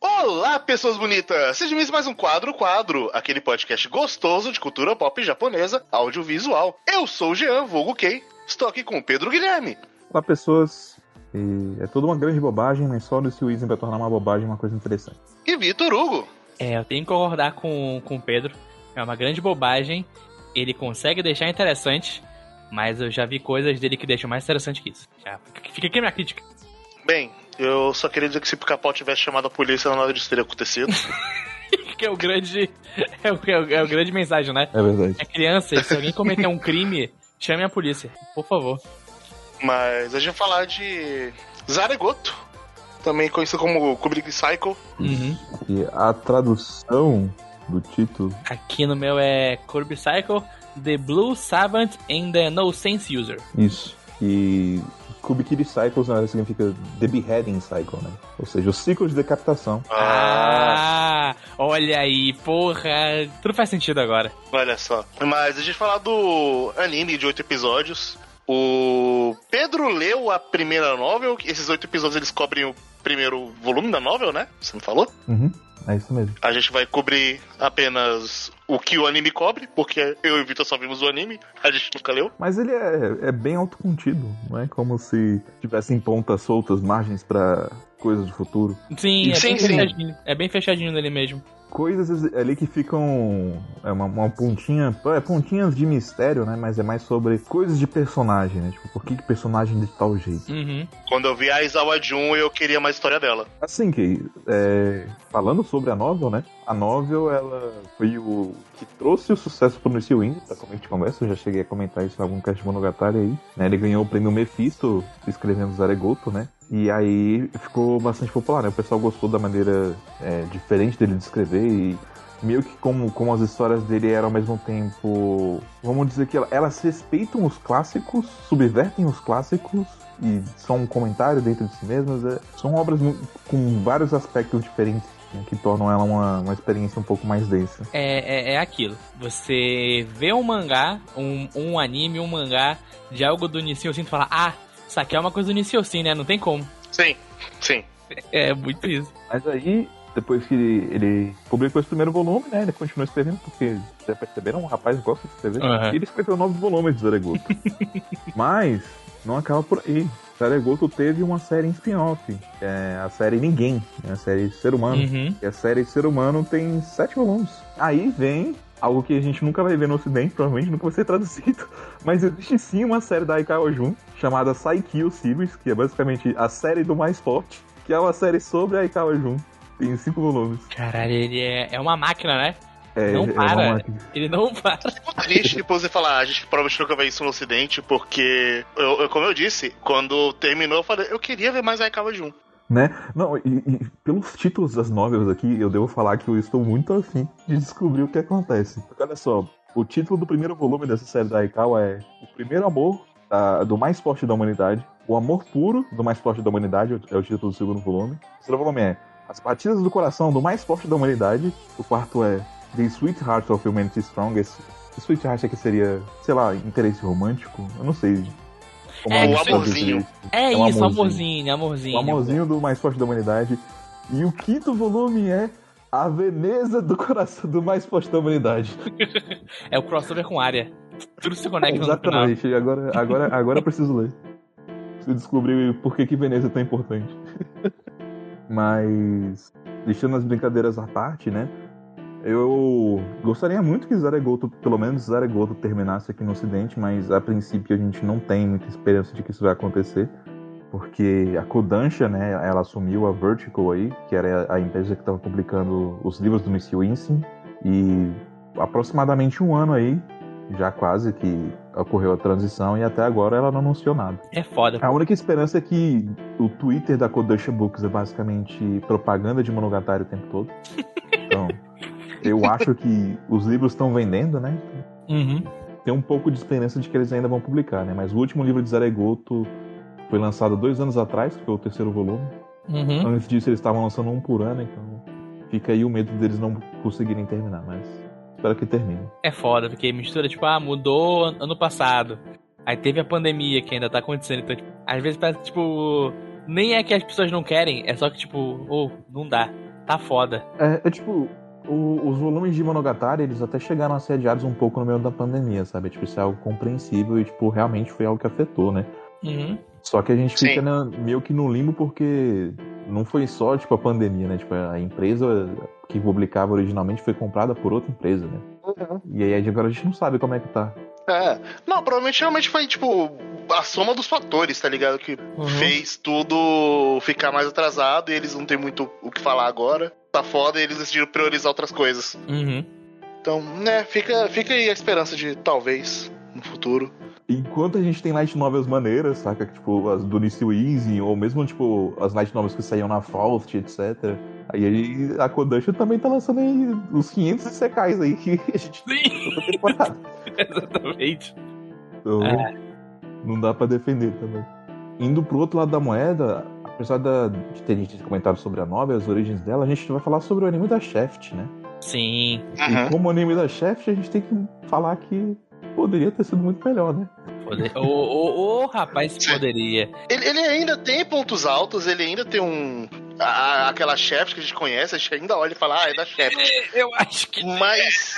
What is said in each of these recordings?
Olá, pessoas bonitas! Sejam bem-vindos a mais um Quadro Quadro, aquele podcast gostoso de cultura pop japonesa, audiovisual. Eu sou o Jean, vulgo Kei, estou aqui com o Pedro Guilherme. Olá, pessoas. E é tudo uma grande bobagem, mas só desse Weasley vai tornar uma bobagem uma coisa interessante. E Vitor Hugo. É, eu tenho que concordar com, com o Pedro. É uma grande bobagem. Ele consegue deixar interessante, mas eu já vi coisas dele que deixam mais interessante que isso. Já, fica aqui a minha crítica. Bem, eu só queria dizer que se o Pica-Pau tivesse chamado a polícia, nada disso teria acontecido. que é o grande. É o, é o, é o grande mensagem, né? É verdade. É criança, se alguém cometer um crime, chame a polícia, por favor. Mas a gente vai falar de Zaregoto, também conhecido como Kubrick Cycle. Uhum. E a tradução do título. Aqui no meu é Kirby Cycle, The Blue Savant and the No Sense User. Isso. E Kubikiri Cycles na verdade significa The Beheading Cycle, né? Ou seja, o ciclo de decapitação. Ah, olha aí, porra, tudo faz sentido agora. Olha só. Mas a gente falar do anime de oito episódios. O Pedro leu a primeira novel. Esses oito episódios eles cobrem o primeiro volume da novel, né? Você me falou? Uhum. É isso mesmo. A gente vai cobrir apenas o que o anime cobre, porque eu e o Vitor só vimos o anime, a gente nunca leu. Mas ele é, é bem autocontido, não é como se tivessem pontas soltas, margens pra coisas do futuro. Sim, é Sim, bem sim. fechadinho. É bem fechadinho nele mesmo. Coisas ali que ficam. É uma, uma pontinha. É pontinhas de mistério, né? Mas é mais sobre coisas de personagem, né? Tipo, por que, que personagem de tal jeito? Uhum. Quando eu vi a Izawa Jun, eu queria mais história dela. Assim, que é, falando sobre a novel, né? A novel, ela foi o que trouxe o sucesso pro Nurse Wind, pra como a gente conversa, eu já cheguei a comentar isso em algum cast monogatari aí, né? Ele ganhou o prêmio Mephisto escrevendo Zaregoto, né? E aí ficou bastante popular, né? O pessoal gostou da maneira é, diferente dele de escrever e meio que como, como as histórias dele eram ao mesmo tempo. Vamos dizer que ela- elas respeitam os clássicos, subvertem os clássicos e são um comentário dentro de si mesmas. é- são obras com vários aspectos diferentes né, que tornam ela uma, uma experiência um pouco mais densa. É, é, é aquilo. Você vê um mangá, um, um anime, um mangá de algo do Nissin Osin e fala, ah, isso aqui é uma coisa do Nissin né? Não tem como. Sim, sim. É muito isso. Mas aí, depois que ele publicou esse primeiro volume, né? Ele continuou escrevendo, porque já perceberam, um rapaz gosta de escrever. Aham. E ele escreveu novos volumes de Zaregoto. Mas, não acaba por aí. Zaregoto teve uma série em spin-off, é a série Ninguém, né, a série Ser Humano. Uhum. E a série Ser Humano tem sete volumes. Aí vem algo que a gente nunca vai ver no ocidente, provavelmente nunca vai ser traduzido. Mas existe sim uma série da Aikawa Jun, chamada Saikyo Series, que é basicamente a série do mais forte, que é uma série sobre a Aikawa Jun. Tem cinco volumes. Caralho, ele é, é uma máquina, né? É, Não é para. uma- Ele não para. Fico triste depois você falar, "Ah, a gente provavelmente nunca vai isso no ocidente, porque, eu, eu- como eu disse, quando terminou, eu falei, eu queria ver mais Aikawa Jun. Né? Não, e, e pelos títulos das novelas aqui, eu devo falar que eu estou muito afim de descobrir o que acontece. Porque olha só, o título do primeiro volume dessa série da Aikawa é O Primeiro Amor da- do Mais Forte da Humanidade. O Amor Puro do Mais Forte da Humanidade é o título do segundo volume. O terceiro volume é As Batidas do Coração do Mais Forte da Humanidade. O quarto é The Sweetheart of Humanity Strongest. Sweetheart aqui seria, sei lá, interesse romântico? Eu não sei. como É, a o amorzinho. É, É um isso, amorzinho. amorzinho, amorzinho. O amorzinho do mais forte da humanidade. E o quinto volume é A Veneza do Coração do mais forte da humanidade. É o crossover com área. Tudo se conecta no final. Exatamente. Agora, agora, agora eu preciso ler. Preciso descobrir por que, que Veneza é tão importante. Mas, deixando as brincadeiras à parte, né? Eu gostaria muito que Zaregoto, pelo menos Zaregoto, terminasse aqui no Ocidente, mas a princípio a gente não tem muita esperança de que isso vai acontecer. Porque a Kodansha, né, ela assumiu a Vertical aí, que era a empresa que estava publicando os livros do Missy Winston, e aproximadamente um ano aí, já quase que ocorreu a transição, e até agora ela não anunciou nada. É foda. A única esperança é que o Twitter da Kodansha Books é basicamente propaganda de Monogatari o tempo todo. Então, eu acho que os livros estão vendendo, né? Uhum. Tem um pouco de esperança de que eles ainda vão publicar, né? Mas o último livro de Zaregoto foi lançado dois anos atrás, que foi o terceiro volume. Uhum. Antes disso, eles estavam lançando um por ano, então fica aí o medo deles não conseguirem terminar, mas espero que termine. É foda, porque mistura, tipo, ah, mudou an- ano passado. Aí teve a pandemia que ainda tá acontecendo. Então, tipo, às vezes parece que, tipo, nem é que as pessoas não querem, é só que, tipo, oh, não dá. Tá foda. É, é tipo, o- os volumes de Monogatari, eles até chegaram a ser adiados um pouco no meio da pandemia, sabe? Tipo, isso é algo compreensível e, tipo, realmente foi algo que afetou, né? Uhum. Só que a gente Sim. fica na- meio que no limbo porque não foi só, tipo, a pandemia, né? Tipo, a empresa que publicava originalmente foi comprada por outra empresa, né? E aí agora a gente não sabe como é que tá. É. Não, provavelmente realmente foi, tipo, a soma dos fatores, tá ligado? Que Uhum. fez tudo ficar mais atrasado e eles não têm muito o que falar agora. Tá foda e eles decidiram priorizar outras coisas. Uhum. Então, né, fica, fica aí a esperança de talvez no futuro. Enquanto a gente tem light novels maneiras, saca? Tipo, as do Nisio Easy, ou mesmo, tipo, as light novels que saíam na Faust, etc. Aí, a Kodansha também tá lançando aí os 500 secais aí que a gente temporada. exatamente. Então, É. não dá pra defender também. Indo pro outro lado da moeda, apesar da, de ter gente comentado sobre a novel, as origens dela, a gente vai falar sobre o anime da Shaft, né? Sim. E como anime da Shaft, a gente tem que falar que poderia ter sido muito melhor, né? Poder... Ô, ô, ô, rapaz, Sim. poderia. Ele, ele ainda tem pontos altos, ele ainda tem um. a- aquela chefe que a gente conhece, a gente ainda olha e fala, ah, é da chefe. Eu acho que. Mas.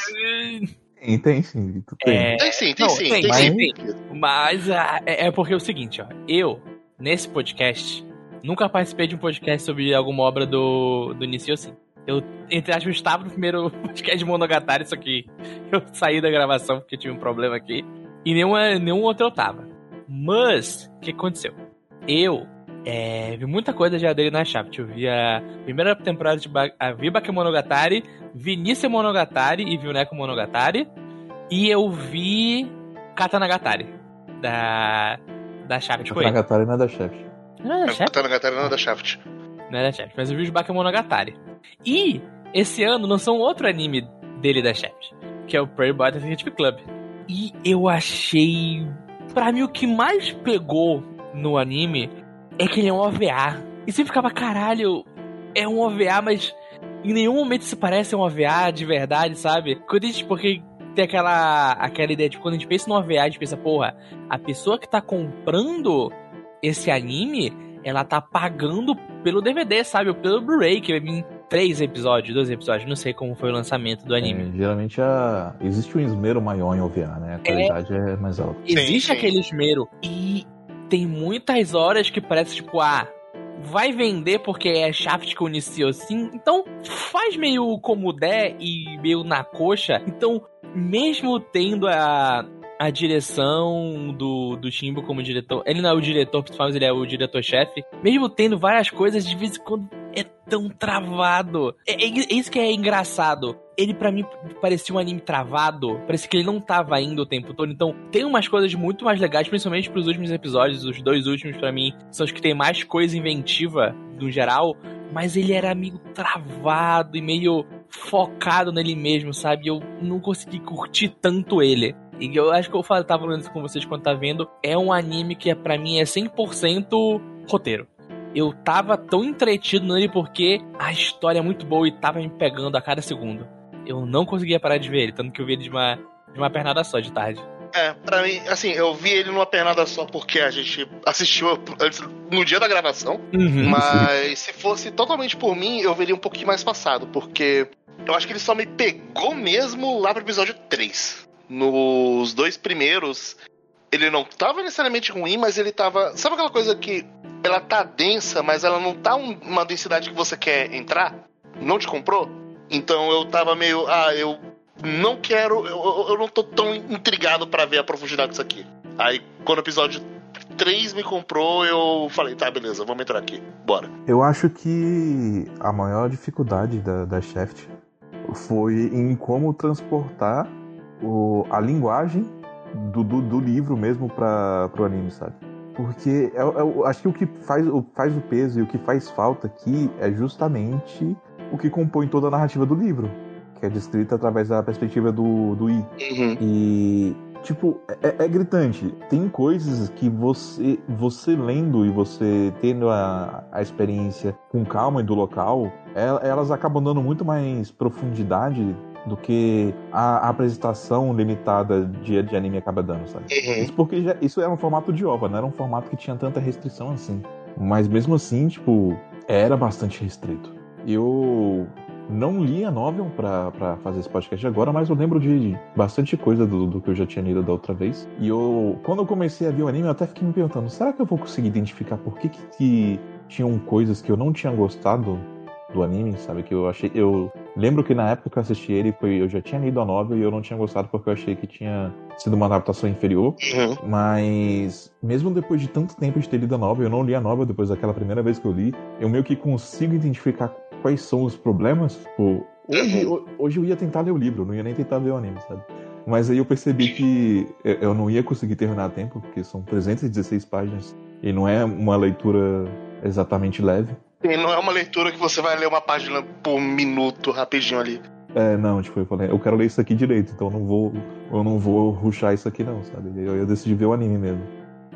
Tem, tem sim, tu tem. É, Tem sim, tem Não, sim, tem, tem, mas- sim. Mas ah, é, é porque é o seguinte, ó. Eu, nesse podcast, nunca participei de um podcast sobre alguma obra do, do Nisio assim. Eu, entre aspas, estava no primeiro podcast de Monogatari, só que eu saí da gravação porque tive um problema aqui. E nenhuma, nenhum outro eu tava. Mas, o que aconteceu? Eu é, vi muita coisa já dele na Shaft. Eu vi a primeira temporada de ba a vi Bakemonogatari, vi Nisse Monogatari e vi o Neko Monogatari. E eu vi Katanagatari. Da. Da Shaft A com ele. Nagatari não é da Shaft. Não era da Shaft? Tá na Catarina da Shaft. Não era da Shaft, mas eu vi os Bakemonogatari. E esse ano lançou um outro anime dele da Shaft, que é o Prairie Boy Detective Club. E eu achei. Pra mim, o que mais pegou no anime é que ele é um OVA. E você ficava, caralho, é um OVA, mas em nenhum momento se parece um OVA de verdade, sabe? Quando a gente, porque tem aquela, aquela ideia de quando a gente pensa no OVA, a gente pensa, porra, a pessoa que tá comprando esse anime, ela tá pagando pelo DVD, sabe? Ou pelo Blu-ray, que três episódios, dois episódios, não sei como foi o lançamento do anime. É, geralmente a... existe um esmero maior em OVA, né? A qualidade é, mais alta. Existe sim. aquele esmero. E tem muitas horas que parece tipo, ah, vai vender porque é Shaft que iniciou assim. Então faz meio como der e meio na coxa. Então, mesmo tendo a, a direção do, do Timbo como diretor, ele não é o diretor principal, mas ele é o diretor-chefe. Mesmo tendo várias coisas, de vez em quando é tão travado. É, é isso que é engraçado. Ele, pra mim, parecia um anime travado. Parecia que ele não tava indo o tempo todo. Então, tem umas coisas muito mais legais, principalmente pros últimos episódios. Os dois últimos, pra mim, são os que tem mais coisa inventiva, no geral. Mas ele era meio travado e meio focado nele mesmo, sabe? Eu não consegui curtir tanto ele. E eu acho que eu tava falando isso com vocês quando tá vendo. É um anime que, é, pra mim, é 100% roteiro eu tava tão entretido nele porque a história é muito boa e tava me pegando a cada segundo. Eu não conseguia parar de ver ele, tanto que eu vi ele de uma, de uma pernada só de tarde. É, pra mim, assim, eu vi ele numa pernada só porque a gente assistiu antes, no dia da gravação. Uhum. Mas se fosse totalmente por mim, eu veria um pouquinho mais passado, porque eu acho que ele só me pegou mesmo lá pro episódio 3. Nos dois primeiros, ele não tava necessariamente ruim, mas ele tava. Sabe aquela coisa que ela tá densa, mas ela não tá um- uma densidade que você quer entrar? Não te comprou? Então eu tava meio. Ah, eu não quero. Eu, eu- não tô tão intrigado pra ver a profundidade disso aqui. Aí, quando o episódio 3 me comprou, eu falei, tá, beleza, vamos entrar aqui. Bora. Eu acho que a maior dificuldade da, da Shaft foi em como transportar o, a linguagem do, do, do livro mesmo para pro anime, sabe? Porque eu, eu acho que o que faz, o- faz o peso e o que faz falta aqui é justamente o que compõe toda a narrativa do livro, que é descrita através da perspectiva do, do I. Uhum. E, tipo, é, é gritante. Tem coisas que você, você lendo e você tendo a, a experiência com calma e do local, el- elas acabam dando muito mais profundidade do que a, a apresentação limitada de, de anime acaba dando, sabe? Uhum. Isso porque já- isso era um formato de OVA, não era um formato que tinha tanta restrição assim. Mas mesmo assim, tipo, era bastante restrito. Eu não li a novel pra, pra fazer esse podcast agora, mas eu lembro de bastante coisa do, do que eu já tinha lido da outra vez. E eu, quando eu comecei a ver o anime, eu até fiquei me perguntando, será que eu vou conseguir identificar por que, que, que tinham coisas que eu não tinha gostado do anime, sabe? Que eu achei. Eu lembro que na época que eu assisti ele, foi, eu já tinha lido a novel e eu não tinha gostado porque eu achei que tinha sido uma adaptação inferior. Uhum. Mas, mesmo depois de tanto tempo de ter lido a novel, eu não li a novel depois daquela primeira vez que eu li, eu meio que consigo identificar quais são os problemas. Tipo, hoje, ho- hoje eu ia tentar ler o livro, não ia nem tentar ver o anime, sabe? Mas aí eu percebi que eu não ia conseguir terminar a tempo, porque são 316 páginas e não é uma leitura exatamente leve. E não é uma leitura que você vai ler uma página por minuto rapidinho ali. É, não, tipo, eu falei, eu quero ler isso aqui direito, então eu não vou, eu não vou ruxar isso aqui não, sabe? Eu, eu decidi ver o anime mesmo.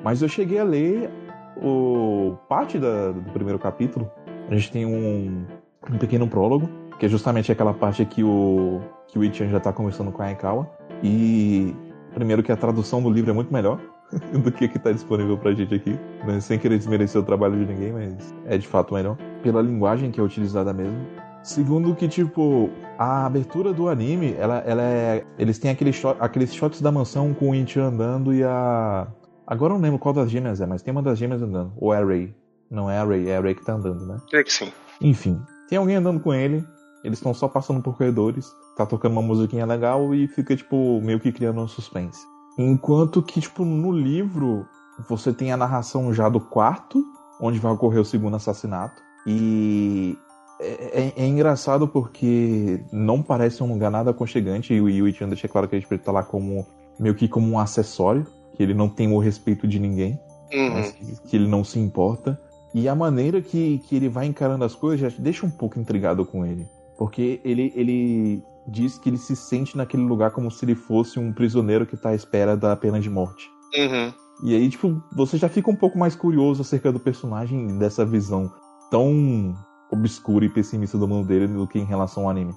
Mas eu cheguei a ler o parte da- do primeiro capítulo. A gente tem um, um pequeno prólogo, que é justamente aquela parte que o que o Ichan já tá conversando com a Aikawa. E primeiro que a tradução do livro é muito melhor do que a que tá disponível pra gente aqui, né? sem querer desmerecer o trabalho de ninguém, mas é de fato melhor pela linguagem que é utilizada mesmo. Segundo que, tipo, a abertura do anime, ela, ela é. Eles têm aquele shot, aqueles shots da mansão com o Inti andando e a. Agora eu não lembro qual das gêmeas é, mas tem uma das gêmeas andando. Ou é a Ray. Não é a Ray, é a Ray que tá andando, né? Creio que sim. Enfim, tem alguém andando com ele, eles estão só passando por corredores, tá tocando uma musiquinha legal e fica, tipo, meio que criando um suspense. Enquanto que, tipo, no livro, você tem a narração já do quarto, onde vai ocorrer o segundo assassinato. E é, é- é engraçado porque não parece um lugar nada aconchegante e o Yuichan deixa claro que a gente tá lá como meio que como um acessório, que ele não tem o respeito de ninguém Uhum. mas que, que ele não se importa. E a maneira que, que ele vai encarando as coisas já te deixa um pouco intrigado com ele. Porque ele, ele diz que ele se sente naquele lugar como se ele fosse um prisioneiro que tá à espera da pena de morte. Uhum. E aí, tipo, você já fica um pouco mais curioso acerca do personagem dessa visão tão obscura e pessimista do mundo dele do que em relação ao anime.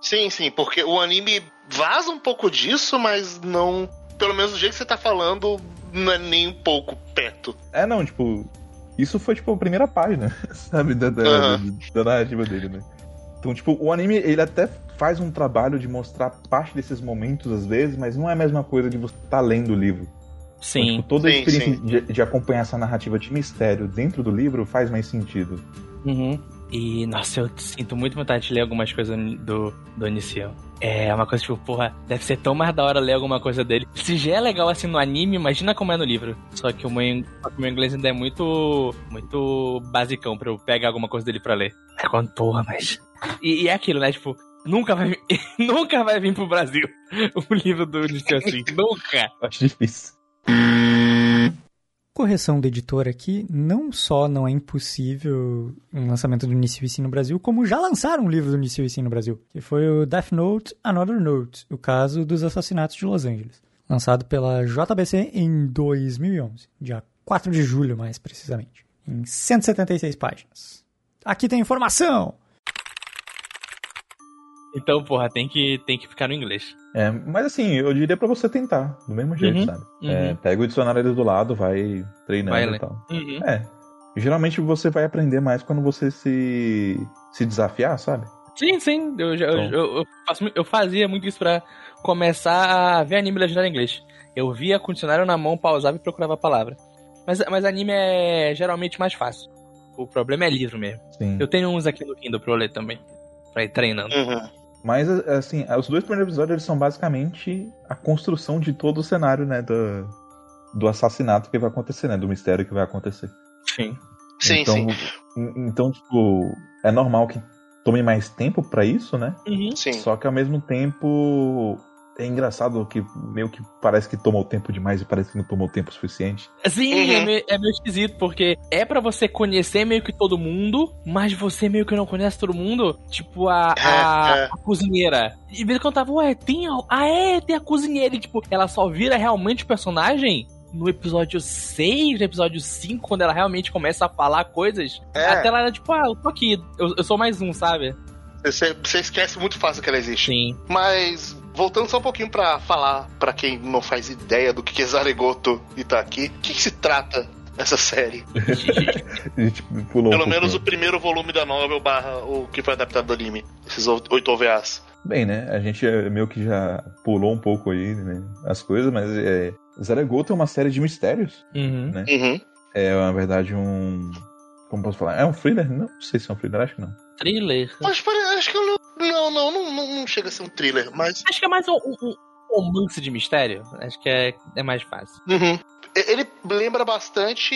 Sim, sim, porque o anime vaza um pouco disso, mas não. Pelo menos do jeito que você tá falando, não é nem um pouco perto. É, não, tipo, isso foi, tipo, a primeira página, sabe, da, da, Aham. da narrativa dele, né? Então, tipo, o anime, ele até faz um trabalho de mostrar parte desses momentos, às vezes, mas não é a mesma coisa de você estar lendo o livro. Então, Sim. tipo, toda a Sim, experiência de, de acompanhar essa narrativa de mistério dentro do livro faz mais sentido. Uhum. E, nossa, eu sinto muito vontade de ler algumas coisas do, do Onision. É uma coisa tipo, porra, deve ser tão mais da hora ler alguma coisa dele. Se já é legal assim no anime, imagina como é no livro. Só que o meu, o meu inglês ainda é muito, muito basicão pra eu pegar alguma coisa dele pra ler. É quando, porra, mas. E, e é aquilo, né? Tipo, nunca vai, vir- nunca vai vir pro Brasil o livro do Onision assim. nunca. Acho difícil. Correção do editor aqui, não só não é impossível um lançamento do Nisio Sim no Brasil, como já lançaram um livro do Nisio Sim no Brasil, que foi o Death Note Another Note, o caso dos assassinatos de Los Angeles, lançado pela JBC em 2011, dia 4 de julho mais precisamente, em 176 páginas. Aqui tem informação! Então, porra, tem que, tem que ficar no inglês. É, mas assim, eu diria pra você tentar, do mesmo jeito, Uhum, sabe? uhum. É, pega o dicionário ali do lado, vai treinando Vai e tal. Uhum. É. Geralmente você vai aprender mais quando você se, se desafiar, sabe? Sim, sim. Eu, já- eu, Então. eu, eu faço- eu fazia muito isso pra começar a ver anime legendado em inglês. Eu via com o dicionário na mão, pausava e procurava a palavra. Mas, mas anime é geralmente mais fácil. O problema é livro mesmo. Sim. Eu tenho uns aqui no Kindle pra eu ler também. Pra ir treinando. Uhum. Mas, assim, os dois primeiros episódios eles são basicamente a construção de todo o cenário, né? Do, do assassinato que vai acontecer, né? Do mistério que vai acontecer. Sim. Sim, então, sim. en- Então, tipo, é normal que tome mais tempo pra isso, né? Uhum. Sim. Só que ao mesmo tempo é engraçado que meio que parece que tomou tempo demais e parece que não tomou tempo suficiente. Sim, Uhum. é, meio, é meio esquisito, porque é pra você conhecer meio que todo mundo, mas você meio que não conhece todo mundo. Tipo, a, a, É, é. a cozinheira. E vez eu tava, ué, tem a. Ah, é, tem a cozinheira. E, tipo, ela só vira realmente personagem no episódio 6, no episódio 5, quando ela realmente começa a falar coisas. É. Até ela era tipo, ah, eu tô aqui, eu, eu sou mais um, sabe? Você, você esquece muito fácil que ela existe. Sim. Mas, voltando só um pouquinho pra falar, pra quem não faz ideia do que é Zaregoto e tá aqui, o que, que se trata essa série? A gente pulou um Pelo menos o primeiro volume da novel barra o que foi adaptado do anime. Esses oito OVAs. Bem, né? A gente é meio que já pulou um pouco aí, né? As coisas, mas é. Zaragoto é uma série de mistérios. Uhum. Né? Uhum. É, na verdade, um. Como posso falar? É um thriller? Não sei se é um thriller, acho que não. Thriller. Mas acho que eu não. Não, não, não, não, chega a ser um thriller, mas. Acho que é mais um, um, um romance de mistério. Acho que é, é mais fácil. Uhum. Ele lembra bastante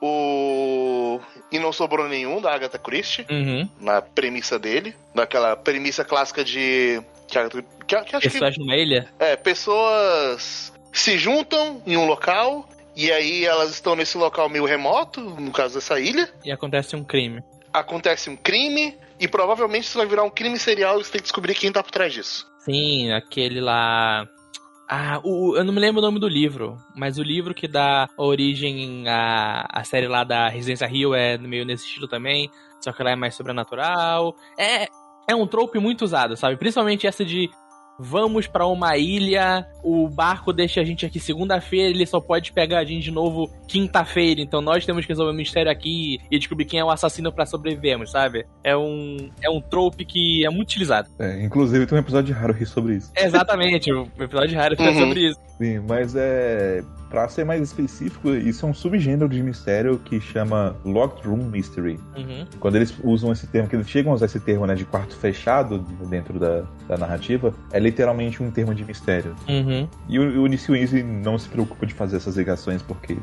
o. E não sobrou nenhum da Agatha Christie, Uhum. na premissa dele. Daquela premissa clássica de. Que, que, que acho que Pessoas numa ilha? É, pessoas se juntam em um local e aí elas estão nesse local meio remoto, no caso dessa ilha. E acontece um crime. Acontece um crime e provavelmente isso vai virar um crime serial e você tem que descobrir quem tá por trás disso. Sim, aquele lá. Ah, o, eu não me lembro o nome do livro, mas o livro que dá origem à, à série lá da Residência Rio é meio nesse estilo também, só que ela é mais sobrenatural. É, é um trope muito usado, sabe? Principalmente essa de vamos pra uma ilha, o barco deixa a gente aqui segunda-feira, ele só pode pegar a gente de novo quinta-feira, então nós temos que resolver o mistério aqui e descobrir quem é o assassino pra sobrevivermos, sabe? É um, é um trope que é muito utilizado. É, inclusive tem um episódio de Haruhi sobre isso. Exatamente, o episódio de raro fica Uhum. sobre isso. Sim, mas é. Pra ser mais específico, isso é um subgênero de mistério que chama Locked Room Mystery. Uhum. Quando eles usam esse termo, que eles chegam a usar esse termo né, de quarto fechado dentro da, da narrativa, é literalmente um termo de mistério. Uhum. E o, o Nisio Easy não se preocupa de fazer essas ligações, porque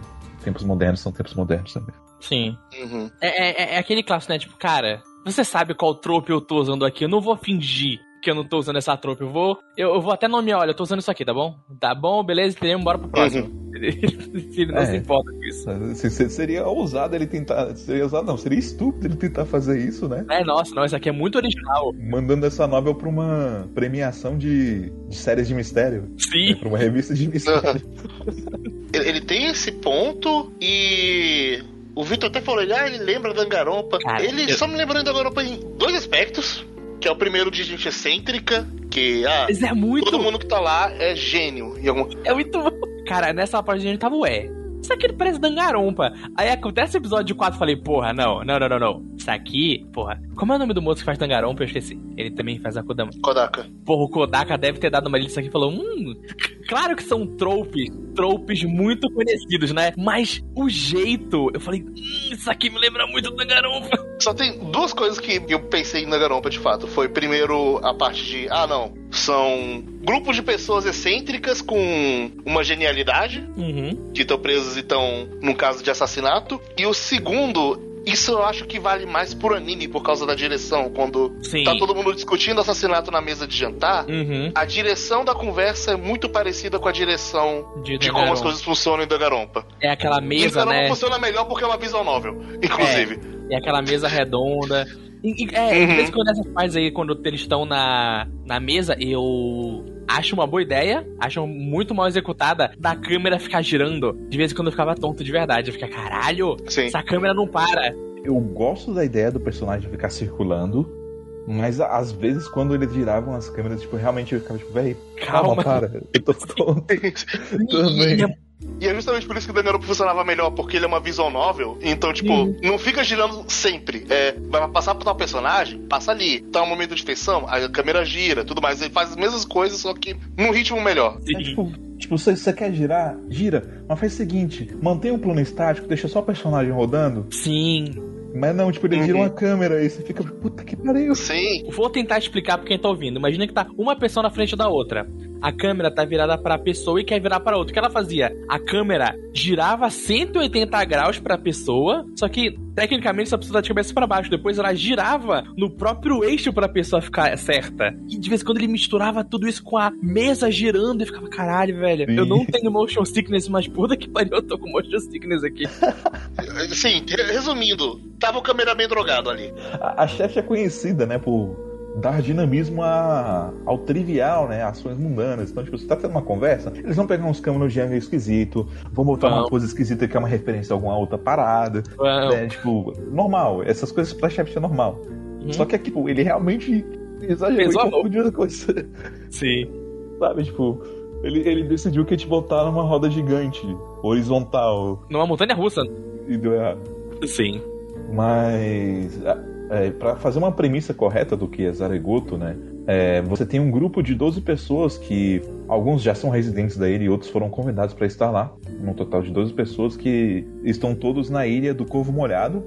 tempos modernos são tempos modernos também. Sim. Uhum. É, é, é aquele clássico, né? Tipo, cara, você sabe qual trope eu tô usando aqui. Eu não vou fingir que eu não tô usando essa trope. Eu vou. Eu, eu vou até nomear, olha, eu tô usando isso aqui, tá bom? Tá bom, beleza, entendemos, bora pro próximo. Se ele não É. se importa com isso. Se- se- Seria ousado ele tentar. Seria ousado, não, seria estúpido ele tentar fazer isso, né? É, nossa, não, isso aqui é muito original. Mandando essa novel pra uma premiação de, de séries de mistério. Né? Sim. Pra uma revista de mistério. Ele, ele tem esse ponto e. O Vitor até falou, ele, ah, ele lembra da Dangarompa. Cara, ele eu- só me lembra da Dangarompa em dois aspectos. Que é o primeiro de gente excêntrica, que ah, Mas é muito. todo mundo que tá lá é gênio. E algum... É muito bom. Cara, nessa parte a gente tava, ué. Isso aqui parece Dangarompa. Aí acontece o episódio 4 eu falei, porra, não, não, não, não, não. Isso aqui, porra. Como é o nome do moço que faz Dangarompa? Eu esqueci. Ele também faz a Kodama. Kodaka. Porra, o Kodaka deve ter dado uma lista aqui e falou: Hum, claro que são tropes, tropes muito conhecidos, né? Mas o jeito, eu falei: Hum, isso aqui me lembra muito do Dangarompa. Só tem duas coisas que eu pensei em Dangarompa de fato. Foi primeiro a parte de, ah não, são grupos de pessoas excêntricas com uma genialidade, Uhum. que estão presas e estão num caso de assassinato. E o segundo, isso eu acho que vale mais por anime por causa da direção. Quando Sim. tá todo mundo discutindo assassinato na mesa de jantar, Uhum. a direção da conversa é muito parecida com a direção De, de como as coisas funcionam em Dangarompa. É aquela mesa, Danganronpa né? funciona melhor porque é uma visual novel, inclusive. É aquela mesa redonda. E- e- É, de Uhum. vez em quando essas partes aí, quando eles estão na, na mesa, eu acho uma boa ideia, acho muito mal executada, da câmera ficar girando. De vez em quando eu ficava tonto de verdade. Eu ficava, caralho, Sim. essa câmera não para. Eu gosto da ideia do personagem ficar circulando, mas às vezes quando eles giravam as câmeras, tipo, realmente eu ficava tipo, véi, calma, Calma. para. Eu tô tonto. Também. E é- justamente por isso que o Danganronpa funcionava melhor, porque ele é uma visual novel. Então, tipo, Uhum. não fica girando sempre. É, vai passar por tal personagem, passa ali. Tá um momento de tensão, a câmera gira, tudo mais. Ele faz as mesmas coisas, só que num ritmo melhor. É, tipo, tipo você, você quer girar? Gira. Mas faz o seguinte, mantém um plano estático, deixa só o personagem rodando. Sim. Mas não, tipo, ele Uhum. gira uma câmera e você fica, puta que pariu. Sim. Vou tentar explicar pra quem tá ouvindo. Imagina que tá uma pessoa na frente da outra. A câmera tá virada pra pessoa e quer virar pra outra. O que ela fazia? A câmera girava 180 graus pra pessoa, só que tecnicamente essa pessoa tá de cabeça pra baixo. Depois ela girava no próprio eixo pra pessoa ficar certa. E de vez em quando ele misturava tudo isso com a mesa girando e ficava, caralho, velho. Sim. Eu não tenho motion sickness, mas puta que pariu, eu tô com motion sickness aqui. Sim, re- resumindo, tava o cameraman drogado ali. A, a chefe é conhecida, né, por dar dinamismo a- ao trivial, né, ações mundanas. Então, tipo, você tá tendo uma conversa, eles vão pegar uns câmeras de ângulo esquisito, vão botar uma coisa esquisita que é uma referência a alguma outra parada. Né, tipo, normal. Essas coisas pra chefe é normal. Uhum. Só que, tipo, ele realmente exagerou Pesou e confundiu a coisa. Sim. Sabe, tipo, ele, ele decidiu que ia te botar numa roda gigante, horizontal, Numa montanha russa. e deu errado. Sim. Mas é, para fazer uma premissa correta do que é Zaregoto, né? é, você tem um grupo de 12 pessoas que alguns já são residentes da ilha e outros foram convidados para estar lá. Um total de 12 pessoas que estão todos na ilha do Corvo Molhado.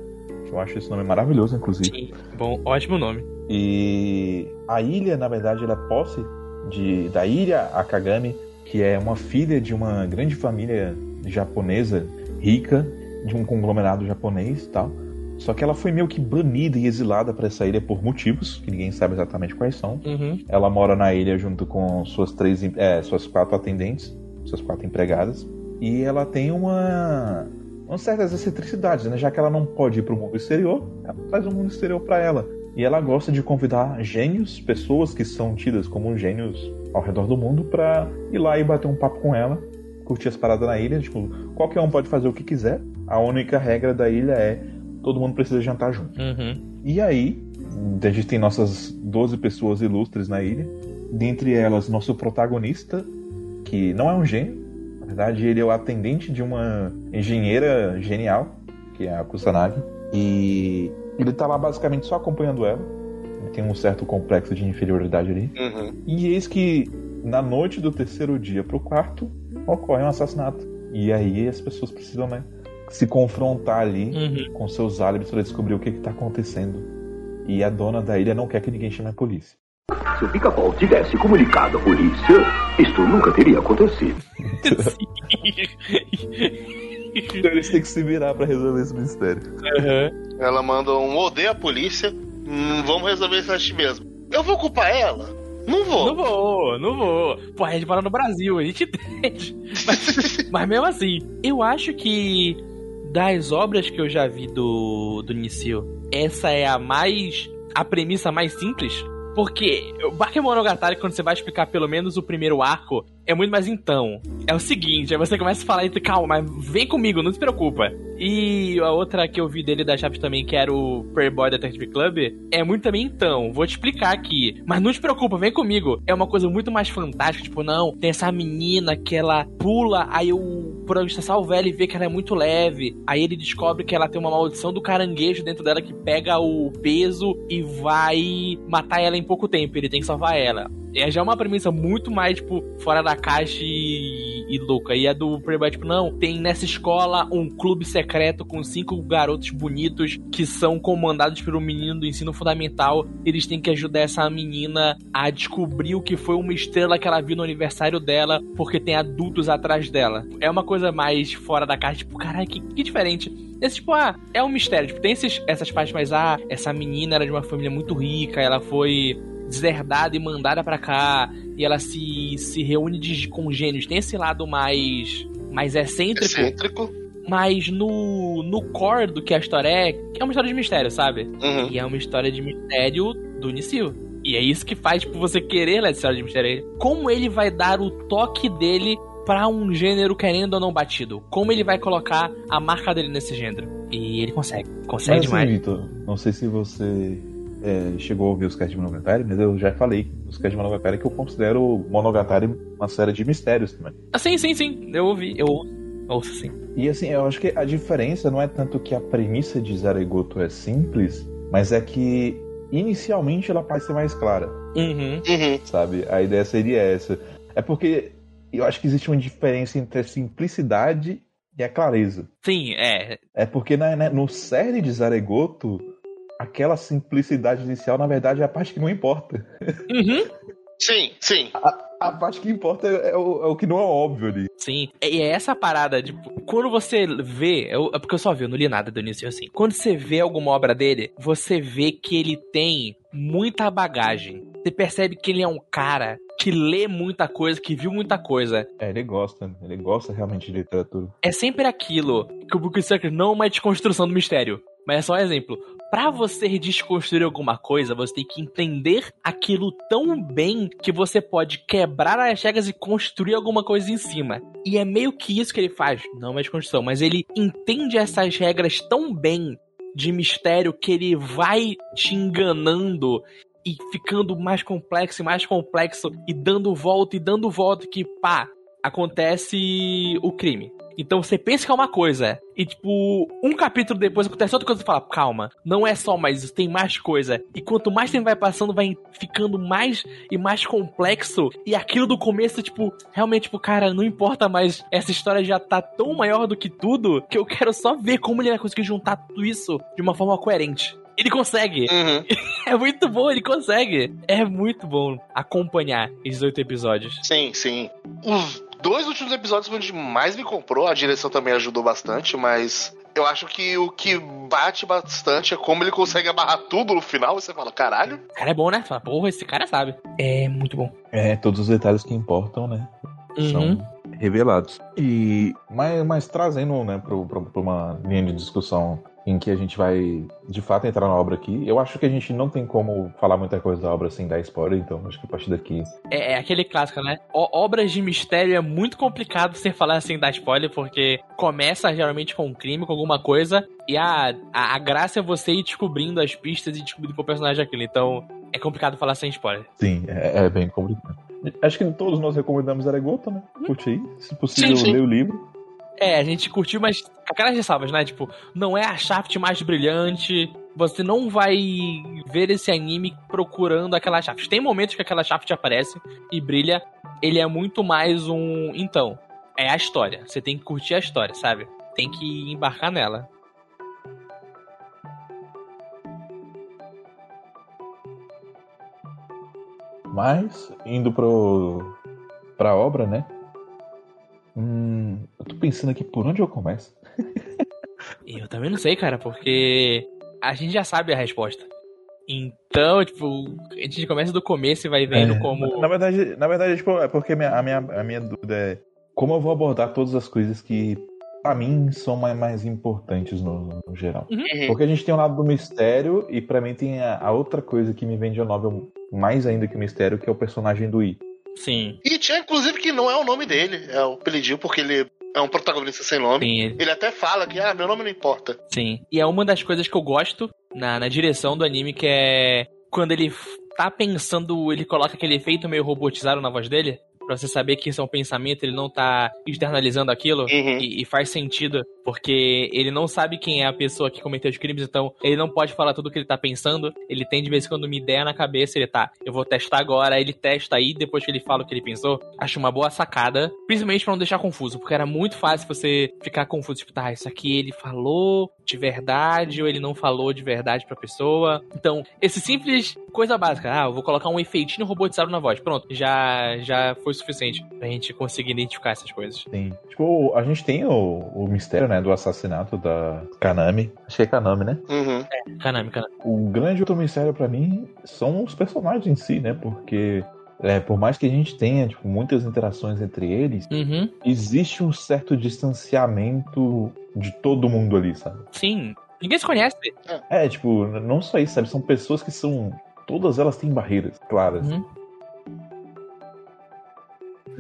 Eu acho esse nome maravilhoso, inclusive. Sim. Bom, ótimo nome. E a ilha, na verdade, ela é posse de, da ilha Akagami, que é uma filha de uma grande família japonesa rica, de um conglomerado japonês e tal. Só que ela foi meio que banida e exilada para essa ilha por motivos que ninguém sabe exatamente quais são. Uhum. Ela mora na ilha junto com suas três, é, suas quatro atendentes, suas quatro empregadas, e ela tem uma, uma certas excentricidades, né? Já que ela não pode ir para o mundo exterior, ela faz o mundo exterior para ela. E ela gosta de convidar gênios, pessoas que são tidas como gênios ao redor do mundo, para ir lá e bater um papo com ela, curtir as paradas na ilha. Tipo, qualquer um pode fazer o que quiser. A única regra da ilha é todo mundo precisa jantar junto. Uhum. E aí, a gente tem nossas 12 pessoas ilustres na ilha. Dentre elas, nosso protagonista, que não é um gênio. Na verdade, ele é o atendente de uma engenheira genial, que é a Kusanagi. E ele tá lá basicamente só acompanhando ela. Ele tem um certo complexo de inferioridade ali. Uhum. E eis que, na noite do terceiro dia pro quarto, ocorre um assassinato. E aí as pessoas precisam, né, se confrontar ali Uhum. com seus álibis para descobrir o que está acontecendo. E a dona da ilha não quer que ninguém chame a polícia. Se o pica-pau tivesse comunicado à polícia, isto nunca teria acontecido. Então eles têm que se virar para resolver esse mistério. Uhum. Ela manda um odeio a polícia. hum, vamos resolver isso a gente mesmo. Eu vou culpar ela? Não vou. Não vou, não vou. Pô, a gente mora no Brasil, a gente entende. Mas, mas mesmo assim, eu acho que das obras que eu já vi do, do Nisio, essa é a mais. a premissa mais simples. Porque o Bakemonogatari, quando você vai explicar pelo menos o primeiro arco, é muito mais então. É o seguinte, aí você começa a falar calma, mas vem comigo, não se preocupa. E a outra que eu vi dele da Chaves também, que era o Playboy Detective Club, é muito também então. Vou te explicar aqui. Mas não te preocupa, vem comigo. É uma coisa muito mais fantástica, tipo, não, tem essa menina que ela pula, aí o protagonista salva ela e vê que ela é muito leve. Aí ele descobre que ela tem uma maldição do caranguejo dentro dela que pega o peso e vai matar ela em pouco tempo. Ele tem que salvar ela. É já uma premissa muito mais, tipo, fora da caixa e, louca. E a do Playboy, tipo, não, tem nessa escola um clube secreto com cinco garotos bonitos que são comandados pelo menino do ensino fundamental. Eles têm que ajudar essa menina a descobrir o que foi uma estrela que ela viu no aniversário dela, porque tem adultos atrás dela. É uma coisa mais fora da caixa, tipo, caralho, que, que diferente. Esse, tipo, ah, é um mistério. Tipo, tem esses, essas partes mais, ah, essa menina era de uma família muito rica, ela foi deserdada e mandada pra cá, e ela se, se reúne de, com gênios. Tem esse lado mais, mais excêntrico, Excêntrico. mas no, no core do que a história é, é uma história de mistério, sabe? Uhum. E é uma história de mistério do Nissil. E é isso que faz, tipo, você querer ler essa história de mistério. Como ele vai dar o toque dele pra um gênero querendo ou não batido? Como ele vai colocar a marca dele nesse gênero? E ele consegue. Consegue Mas assim, demais. Vitor, não sei se você é, chegou a ouvir os casts de Monogatari, mas eu já falei nos casts de Monogatari que eu considero o Monogatari uma série de mistérios também. Ah, sim, sim, sim. Eu ouvi. Eu ouço, ouço sim. E assim, eu acho que a diferença não é tanto que a premissa de Zaregoto é simples, mas é que inicialmente ela parece ser mais clara. Uhum. Uhum. sabe? A ideia seria essa. É porque eu acho que existe uma diferença entre a simplicidade e a clareza. Sim, é. É porque na, né, no série de Zaregoto, aquela simplicidade inicial, na verdade, é a parte que não importa. Uhum. Sim, sim. A parte que importa é o, é o que não é óbvio ali. Sim, e é essa parada, tipo, quando você vê, eu, é porque eu só vi, eu não li nada do início assim. Quando você vê alguma obra dele, você vê que ele tem muita bagagem. Você percebe que ele é um cara que lê muita coisa, que viu muita coisa. É, ele gosta, ele gosta realmente de literatura. É sempre aquilo que o Book Sucker não é uma desconstrução do mistério, mas é só um exemplo. Pra você desconstruir alguma coisa, você tem que entender aquilo tão bem que você pode quebrar as regras e construir alguma coisa em cima. E é meio que isso que ele faz. Não é uma desconstrução, mas ele entende essas regras tão bem de mistério que ele vai te enganando e ficando mais complexo e mais complexo e dando volta e dando volta que pá, acontece o crime. Então você pensa que é uma coisa, e tipo, um capítulo depois acontece outra coisa e fala, calma, não é só mais isso, tem mais coisa. E quanto mais tempo vai passando, vai ficando mais e mais complexo. E aquilo do começo, tipo, realmente, tipo, cara, não importa mais, essa história já tá tão maior do que tudo, que eu quero só ver como ele vai conseguir juntar tudo isso de uma forma coerente. Ele consegue. Uhum. É muito bom, ele consegue. É muito bom acompanhar esses oito episódios. Sim, sim. Os dois últimos episódios foi onde mais me comprou, a direção também ajudou bastante, mas eu acho que o que bate bastante é como ele consegue amarrar tudo no final e você fala, caralho. O cara é bom, né? Fala, porra, esse cara sabe. É muito bom. É, todos os detalhes que importam, né? Uhum. São revelados. E, mas, mas trazendo, né, para uma linha de discussão em que a gente vai, de fato, entrar na obra aqui, eu acho que a gente não tem como falar muita coisa da obra sem dar spoiler, então acho que a partir daqui... É, é aquele clássico, né? O- obras de mistério é muito complicado você falar sem dar spoiler, porque começa geralmente com um crime, com alguma coisa, e a, a, a graça é você ir descobrindo as pistas e descobrindo qual personagem é aquilo. Então, é complicado falar sem spoiler. Sim, é, é bem complicado. Acho que todos nós recomendamos Aregota, né? Curte aí. Se possível, Sim, sim. ler o livro. É, a gente curtiu, mas aquelas ressalvas, né? Tipo, não é a Shaft mais brilhante. Você não vai ver esse anime procurando aquela Shaft. Tem momentos que aquela Shaft aparece e brilha. Ele é muito mais um. Então, é a história. Você tem que curtir a história, sabe? Tem que embarcar nela. Mas, indo pro, pra obra, né? Hum, eu tô pensando aqui por onde eu começo. Eu também não sei, cara, porque a gente já sabe a resposta. Então, tipo, a gente começa do começo e vai vendo É, como. Na verdade, na verdade tipo, é porque minha- a, minha, a minha dúvida é como eu vou abordar todas as coisas que, pra mim, são mais, mais importantes no, no geral. Uhum. Porque a gente tem o lado do mistério e pra mim tem a, a outra coisa que me vende a novel mais ainda que o mistério, que é o personagem do I. Sim, E tinha, inclusive, que não é o nome dele, é o apelidinho, porque ele é um protagonista sem nome. sim, ele- Ele até fala que, ah, meu nome não importa. sim. E é uma das coisas que eu gosto na, na direção do anime, que é quando ele tá pensando, ele coloca aquele efeito meio robotizado na voz dele, pra você saber que isso é um pensamento, ele não tá externalizando aquilo. Uhum. E, e faz sentido, porque ele não sabe quem é a pessoa que cometeu os crimes, então ele não pode falar tudo o que ele tá pensando. Ele tem de vez em quando uma ideia na cabeça, ele tá, eu vou testar agora, aí ele testa aí, depois que ele fala o que ele pensou. Acho uma boa sacada, principalmente pra não deixar confuso, porque era muito fácil você ficar confuso, tipo, tá, isso aqui ele falou de verdade ou ele não falou de verdade pra pessoa. Então, esse simples coisa básica, ah, eu vou colocar um efeitinho robotizado na voz, pronto, já já foi suficiente pra gente conseguir identificar essas coisas. Tem, tipo, a gente tem o, o mistério, né, do assassinato da Kanami. Acho que é Kanami, né? Uhum. Kanami, Kanami. O grande outro mistério pra mim são os personagens em si, né? Porque é, por mais que a gente tenha tipo, muitas interações entre eles, Uhum. existe um certo distanciamento de todo mundo ali, sabe? Sim. Ninguém se conhece. É, tipo, não só isso, sabe? São pessoas que são. Todas elas têm barreiras claras. Uhum.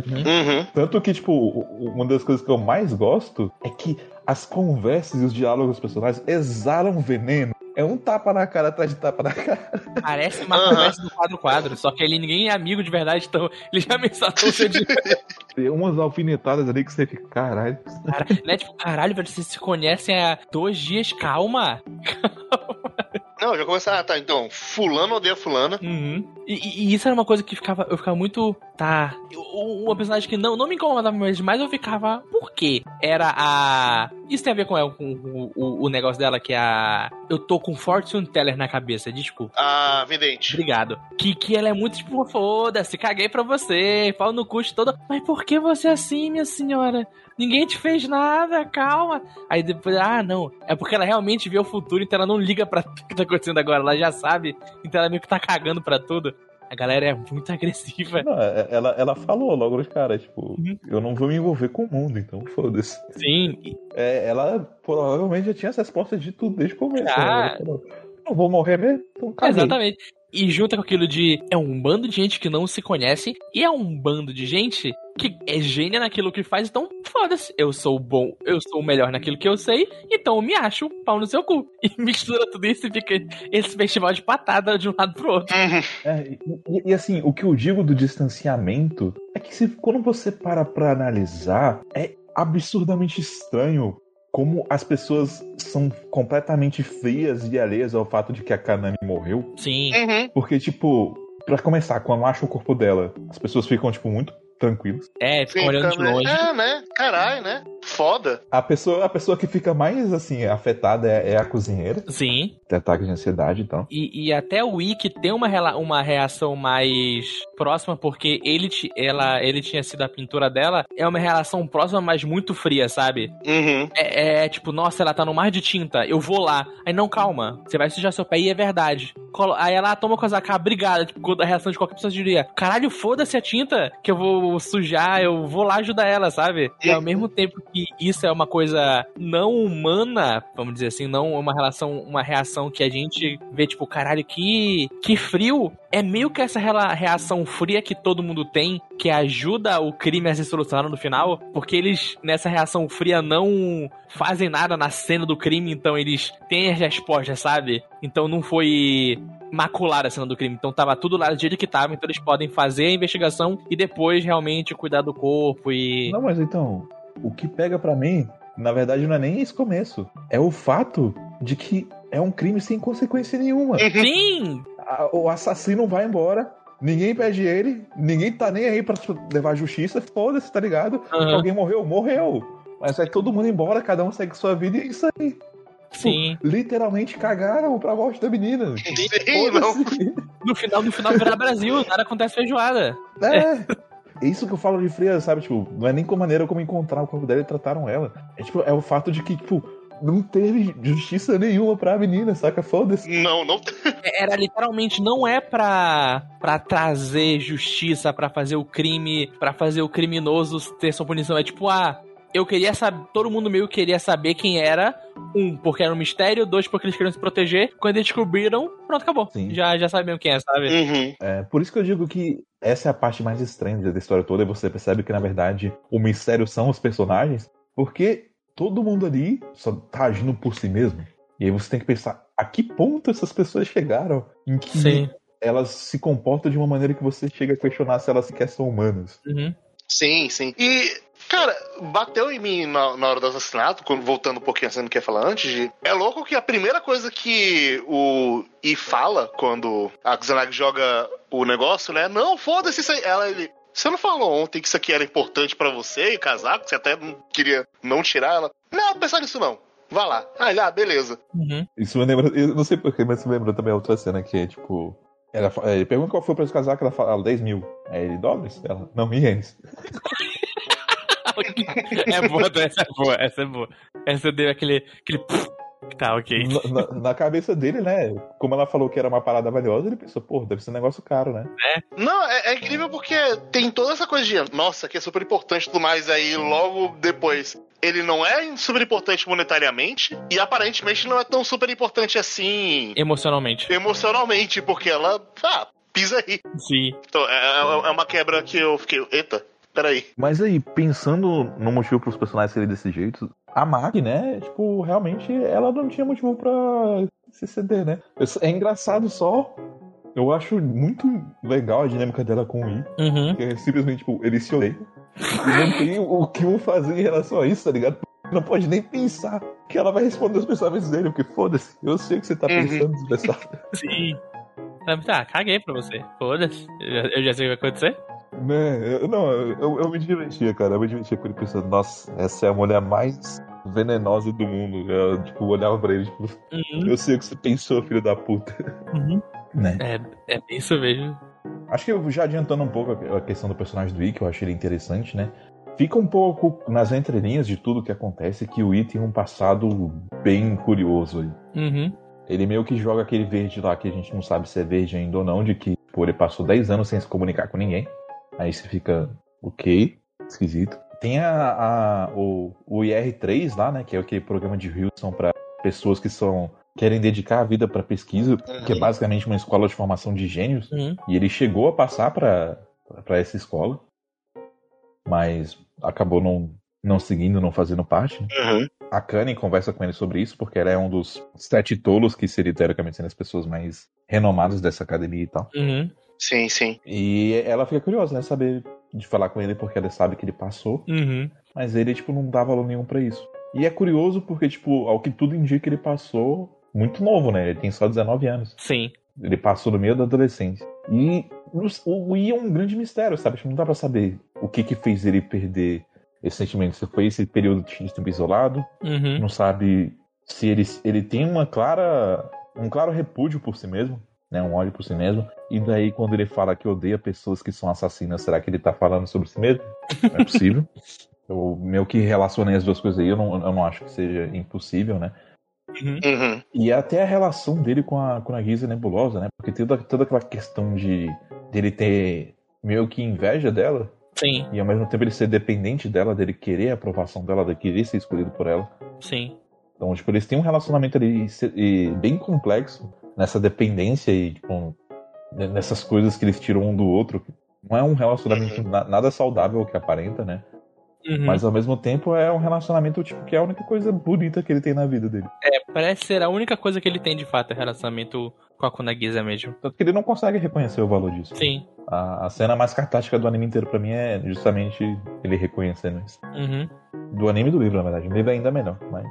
Uhum. Tanto que, tipo, uma das coisas que eu mais gosto é que as conversas e os diálogos dos personagens exalam veneno. É um tapa na cara atrás de tapa na cara. Parece uma Aham. conversa do quadro quadro, só que ele ninguém é amigo de verdade, então ele já mensatou seu de Tem umas alfinetadas ali que você fica, caralho. cara. Né? Tipo, caralho, velho, vocês se conhecem há dois dias, calma. Não, já começa, ah, tá, então, fulano odeia fulana. Uhum. E, e- isso era uma coisa que ficava, eu ficava muito. Tá. Uma personagem que não, não me incomodava mais, mas eu ficava. Por quê? Era a. Isso tem a ver com, ela, com o, o- o negócio dela, que é a. Eu tô com Fortune Teller na cabeça, desculpa. A vidente. Obrigado. Que, que ela é muito tipo, foda-se, caguei pra você, pau no custo todo. Mas por que você é assim, minha senhora? Ninguém te fez nada, calma. Aí depois, ah, não. É porque ela realmente vê o futuro, então ela não liga pra acontecendo agora. Ela já sabe, então ela meio que tá cagando pra tudo. A galera é muito agressiva. Não, é- ela, ela falou logo de cara, tipo, Uhum. eu não vou me envolver com o mundo, então foda-se. Sim, É, ela provavelmente já tinha as respostas de tudo desde o começo. Ah. né? Ela falou, não vou morrer mesmo, então caguei. exatamente. E junta com aquilo de é um bando de gente que não se conhece e é um bando de gente que é gênia naquilo que faz, então foda-se. Eu sou bom, eu sou o melhor naquilo que eu sei, então eu me acho pau no seu cu. E mistura tudo isso e fica esse festival de patada de um lado pro outro. É, e, e, assim, o que eu digo do distanciamento é que se, quando você para pra analisar, é absurdamente estranho como as pessoas são completamente frias e alheias ao fato de que a Kanami morreu. Sim. Uhum. Porque, tipo, pra começar, quando acham o corpo dela, as pessoas ficam, tipo, muito tranquilas. É, ficam olhando de né? longe. É, né? Caralho, né? Foda. A pessoa, a pessoa que fica mais, assim, afetada é, é a cozinheira. Sim. Tem ataque de ansiedade, então. E, e até o Ikki tem uma, uma reação mais próxima, porque ele, ela, ele tinha sido a pintura dela. É uma relação próxima, mas muito fria, sabe? Uhum. É, é tipo, nossa, ela tá no mar de tinta, eu vou lá. Aí não, calma, você vai sujar seu pé e é verdade. Aí ela toma com a obrigada. Tipo, a reação de qualquer pessoa diria: caralho, foda-se a tinta que eu vou sujar, eu vou lá ajudar ela, sabe? E ao mesmo tempo que isso é uma coisa não humana, vamos dizer assim, não uma relação, uma reação que a gente vê, tipo, caralho, que, que frio. É meio que essa reação fria que todo mundo tem, que ajuda o crime a ser solucionado no final, porque eles, nessa reação fria, não fazem nada na cena do crime, então eles têm as respostas, sabe? Então não foi maculada a cena do crime. Então tava tudo lá do jeito que tava, então eles podem fazer a investigação e depois realmente cuidar do corpo e. Não, mas então, o que pega pra mim, na verdade, não é nem esse começo. É o fato de que é um crime sem consequência nenhuma. Sim! A- O assassino vai embora, ninguém pede ele, ninguém tá nem aí pra tipo, levar a justiça, foda-se, tá ligado? Aham. Alguém morreu, morreu. Mas vai todo mundo embora, cada um segue sua vida e é isso aí. Sim. Literalmente cagaram pra morte da menina. Sim, não. No final, no final virar Brasil, nada acontece feijoada. É. É isso que eu falo de fria, sabe? Tipo, não é nem com a maneira como encontraram o corpo dela e trataram ela. É tipo, é o fato de que, tipo, não teve justiça nenhuma pra menina, saca? Foda-se. Não, não. Era literalmente, não é pra, pra trazer justiça, pra fazer o crime, pra fazer o criminoso ter sua punição. É tipo, ah, eu queria saber, todo mundo meio queria saber quem era. Um, porque era um mistério. Dois, porque eles queriam se proteger. Quando eles descobriram, pronto, acabou. Sim. Já, já sabiam quem é, sabe? Uhum. É, por isso que eu digo que essa é a parte mais estranha da história toda, e você percebe que, na verdade, o mistério são os personagens, porque todo mundo ali só tá agindo por si mesmo. E aí você tem que pensar a que ponto essas pessoas chegaram em que Sim. elas se comportam de uma maneira que você chega a questionar se elas sequer são humanas. Uhum. Sim, sim. E, cara, bateu em mim na, na hora do assassinato, quando, voltando um pouquinho assim, não quer falar antes, de, é louco que a primeira coisa que o I fala quando a Xanag joga o negócio, né? Não, foda-se isso aí. Ela, ele, você não falou ontem que isso aqui era importante pra você e casar, que você até não queria não tirar ela? Não, pensar nisso não. Vá lá. Ah, ah, beleza. Uhum. Isso me lembra, eu não sei porquê, mas isso me lembra também outra cena que é tipo. Ela, ele pergunta qual foi o preço do casaco, ela fala 10 mil. Aí ele, dólares? Ela, não, ienes. é boa, essa é boa, essa é boa. Essa deu aquele. aquele... Tá, ok. Na, na- na cabeça dele, né? Como ela falou que era uma parada valiosa, ele pensou, pô, deve ser um negócio caro, né? Não, é, é incrível porque tem toda essa coisa de, nossa, que é super importante e tudo mais, aí logo depois. Ele não é super importante monetariamente e aparentemente não é tão super importante assim Emocionalmente. emocionalmente, porque ela, ah, pisa aí. Sim. Então, é, é uma quebra que eu fiquei, eita, peraí. Mas aí, pensando no motivo pros personagens serem desse jeito, a Mag, né? Tipo, realmente ela não tinha motivo pra se ceder, né? É engraçado só. Eu acho muito legal a dinâmica dela com o I. Uhum. Que é simplesmente, tipo, eles se odeiam. E não tem o que um fazer em relação a isso, tá ligado? Não pode nem pensar que ela vai responder os pensamentos dele, porque foda-se, eu sei o que você tá Uhum. pensando, desgraçado. Sim. Tá, caguei pra você. Foda-se. Eu, já- eu já sei o que vai acontecer. Né? Eu, não, eu, eu me divertia, cara. Eu me divertia com ele pensando, nossa, essa é a mulher mais venenosa do mundo. Eu, tipo, olhava pra ele, tipo, Uhum. eu sei o que você pensou, filho da puta. Uhum. Né? É, é isso mesmo. Acho que eu já adiantando um pouco a questão do personagem do Ikki, eu achei ele interessante, né? Fica um pouco nas entrelinhas de tudo que acontece que o Ikki tem um passado bem curioso aí. Uhum. Ele meio que joga aquele verde lá que a gente não sabe se é verde ainda ou não, de que pô, ele passou 10 anos sem se comunicar com ninguém. Aí você fica, ok, esquisito. Tem a, a- o, o IR3 lá, né? Que é aquele programa de Wilson para pessoas que são querem dedicar a vida pra pesquisa, que é basicamente uma escola de formação de gênios. Uhum. E ele chegou a passar pra essa escola, mas acabou não, não seguindo, não fazendo parte. né? Uhum. A Kanye conversa com ele sobre isso, porque ela é um dos sete tolos que seria, teoricamente, sendo as pessoas mais renomadas dessa academia e tal. Uhum. Sim, sim. E ela fica curiosa, né? Saber de falar com ele, porque ela sabe que ele passou, Uhum. mas ele, tipo, não dá valor nenhum pra isso. E é curioso porque, tipo, ao que tudo indica, ele passou muito novo, né? Ele tem só 19 anos. Sim. Ele passou no meio da adolescência. E o I é um grande mistério, sabe? Tipo, não dá pra saber o que que fez ele perder esse sentimento. Se foi esse período de tempo isolado, Uhum. não sabe se ele, ele tem uma clara um claro repúdio por si mesmo, né, um ódio por si mesmo. E daí quando ele fala que odeia pessoas que são assassinas, será que ele tá falando sobre si mesmo? Não é possível. Eu meio que relacionei as duas coisas aí, eu não, eu não acho que seja impossível, né? Uhum. Uhum. E até a relação dele com a, com a Giza Nebulosa, né? Porque toda, toda aquela questão de dele ter meio que inveja dela, Sim, e ao mesmo tempo ele ser dependente dela, dele querer a aprovação dela, de querer ser escolhido por ela. sim. Então, tipo, eles têm um relacionamento ali bem complexo nessa dependência e, tipo, nessas coisas que eles tiram um do outro. Não é um relacionamento na- nada saudável que aparenta, né? Uhum. Mas ao mesmo tempo é um relacionamento, tipo, que é a única coisa bonita que ele tem na vida dele. É, parece ser a única coisa que ele tem de fato, é relacionamento com a Kunagiza mesmo. Tanto que ele não consegue reconhecer o valor disso. Sim. A, a cena mais catástica do anime inteiro pra mim é justamente ele reconhecendo isso. Uhum. Do anime e do livro, na verdade. O livro é ainda melhor, mas.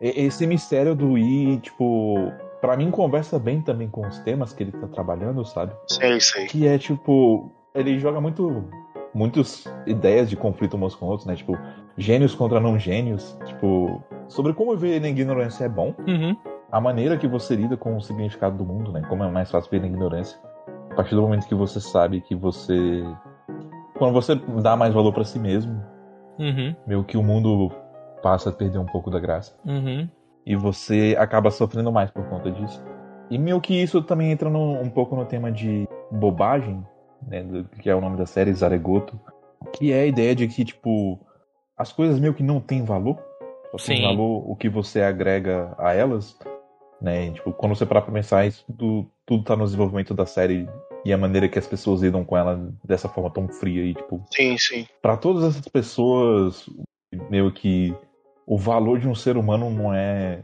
Esse mistério do I, tipo. Pra mim conversa bem também com os temas que ele tá trabalhando, sabe? Sei, sei. Que é tipo. Ele joga muito. Muitas ideias de conflito uns com outros, né? Tipo, gênios contra não gênios. Tipo, sobre como viver na ignorância é bom. Uhum. A maneira que você lida com o significado do mundo, né? Como é mais fácil viver na ignorância. A partir do momento que você sabe que você. Quando você dá mais valor pra si mesmo, Uhum. meio que o mundo passa a perder um pouco da graça. Uhum. E você acaba sofrendo mais por conta disso. E meio que isso também entra no- um pouco no tema de bobagem, né? do- Que é o nome da série, Zaregoto. Que é a ideia de que, tipo, as coisas meio que não têm valor. Só tem Sim. valor o que você agrega a elas. Né? E, tipo, quando você parar pra pensar, isso tudo, tudo tá no desenvolvimento da série e a maneira que as pessoas lidam com ela dessa forma tão fria e, tipo, Sim, sim. Pra todas essas pessoas, meio que o valor de um ser humano não é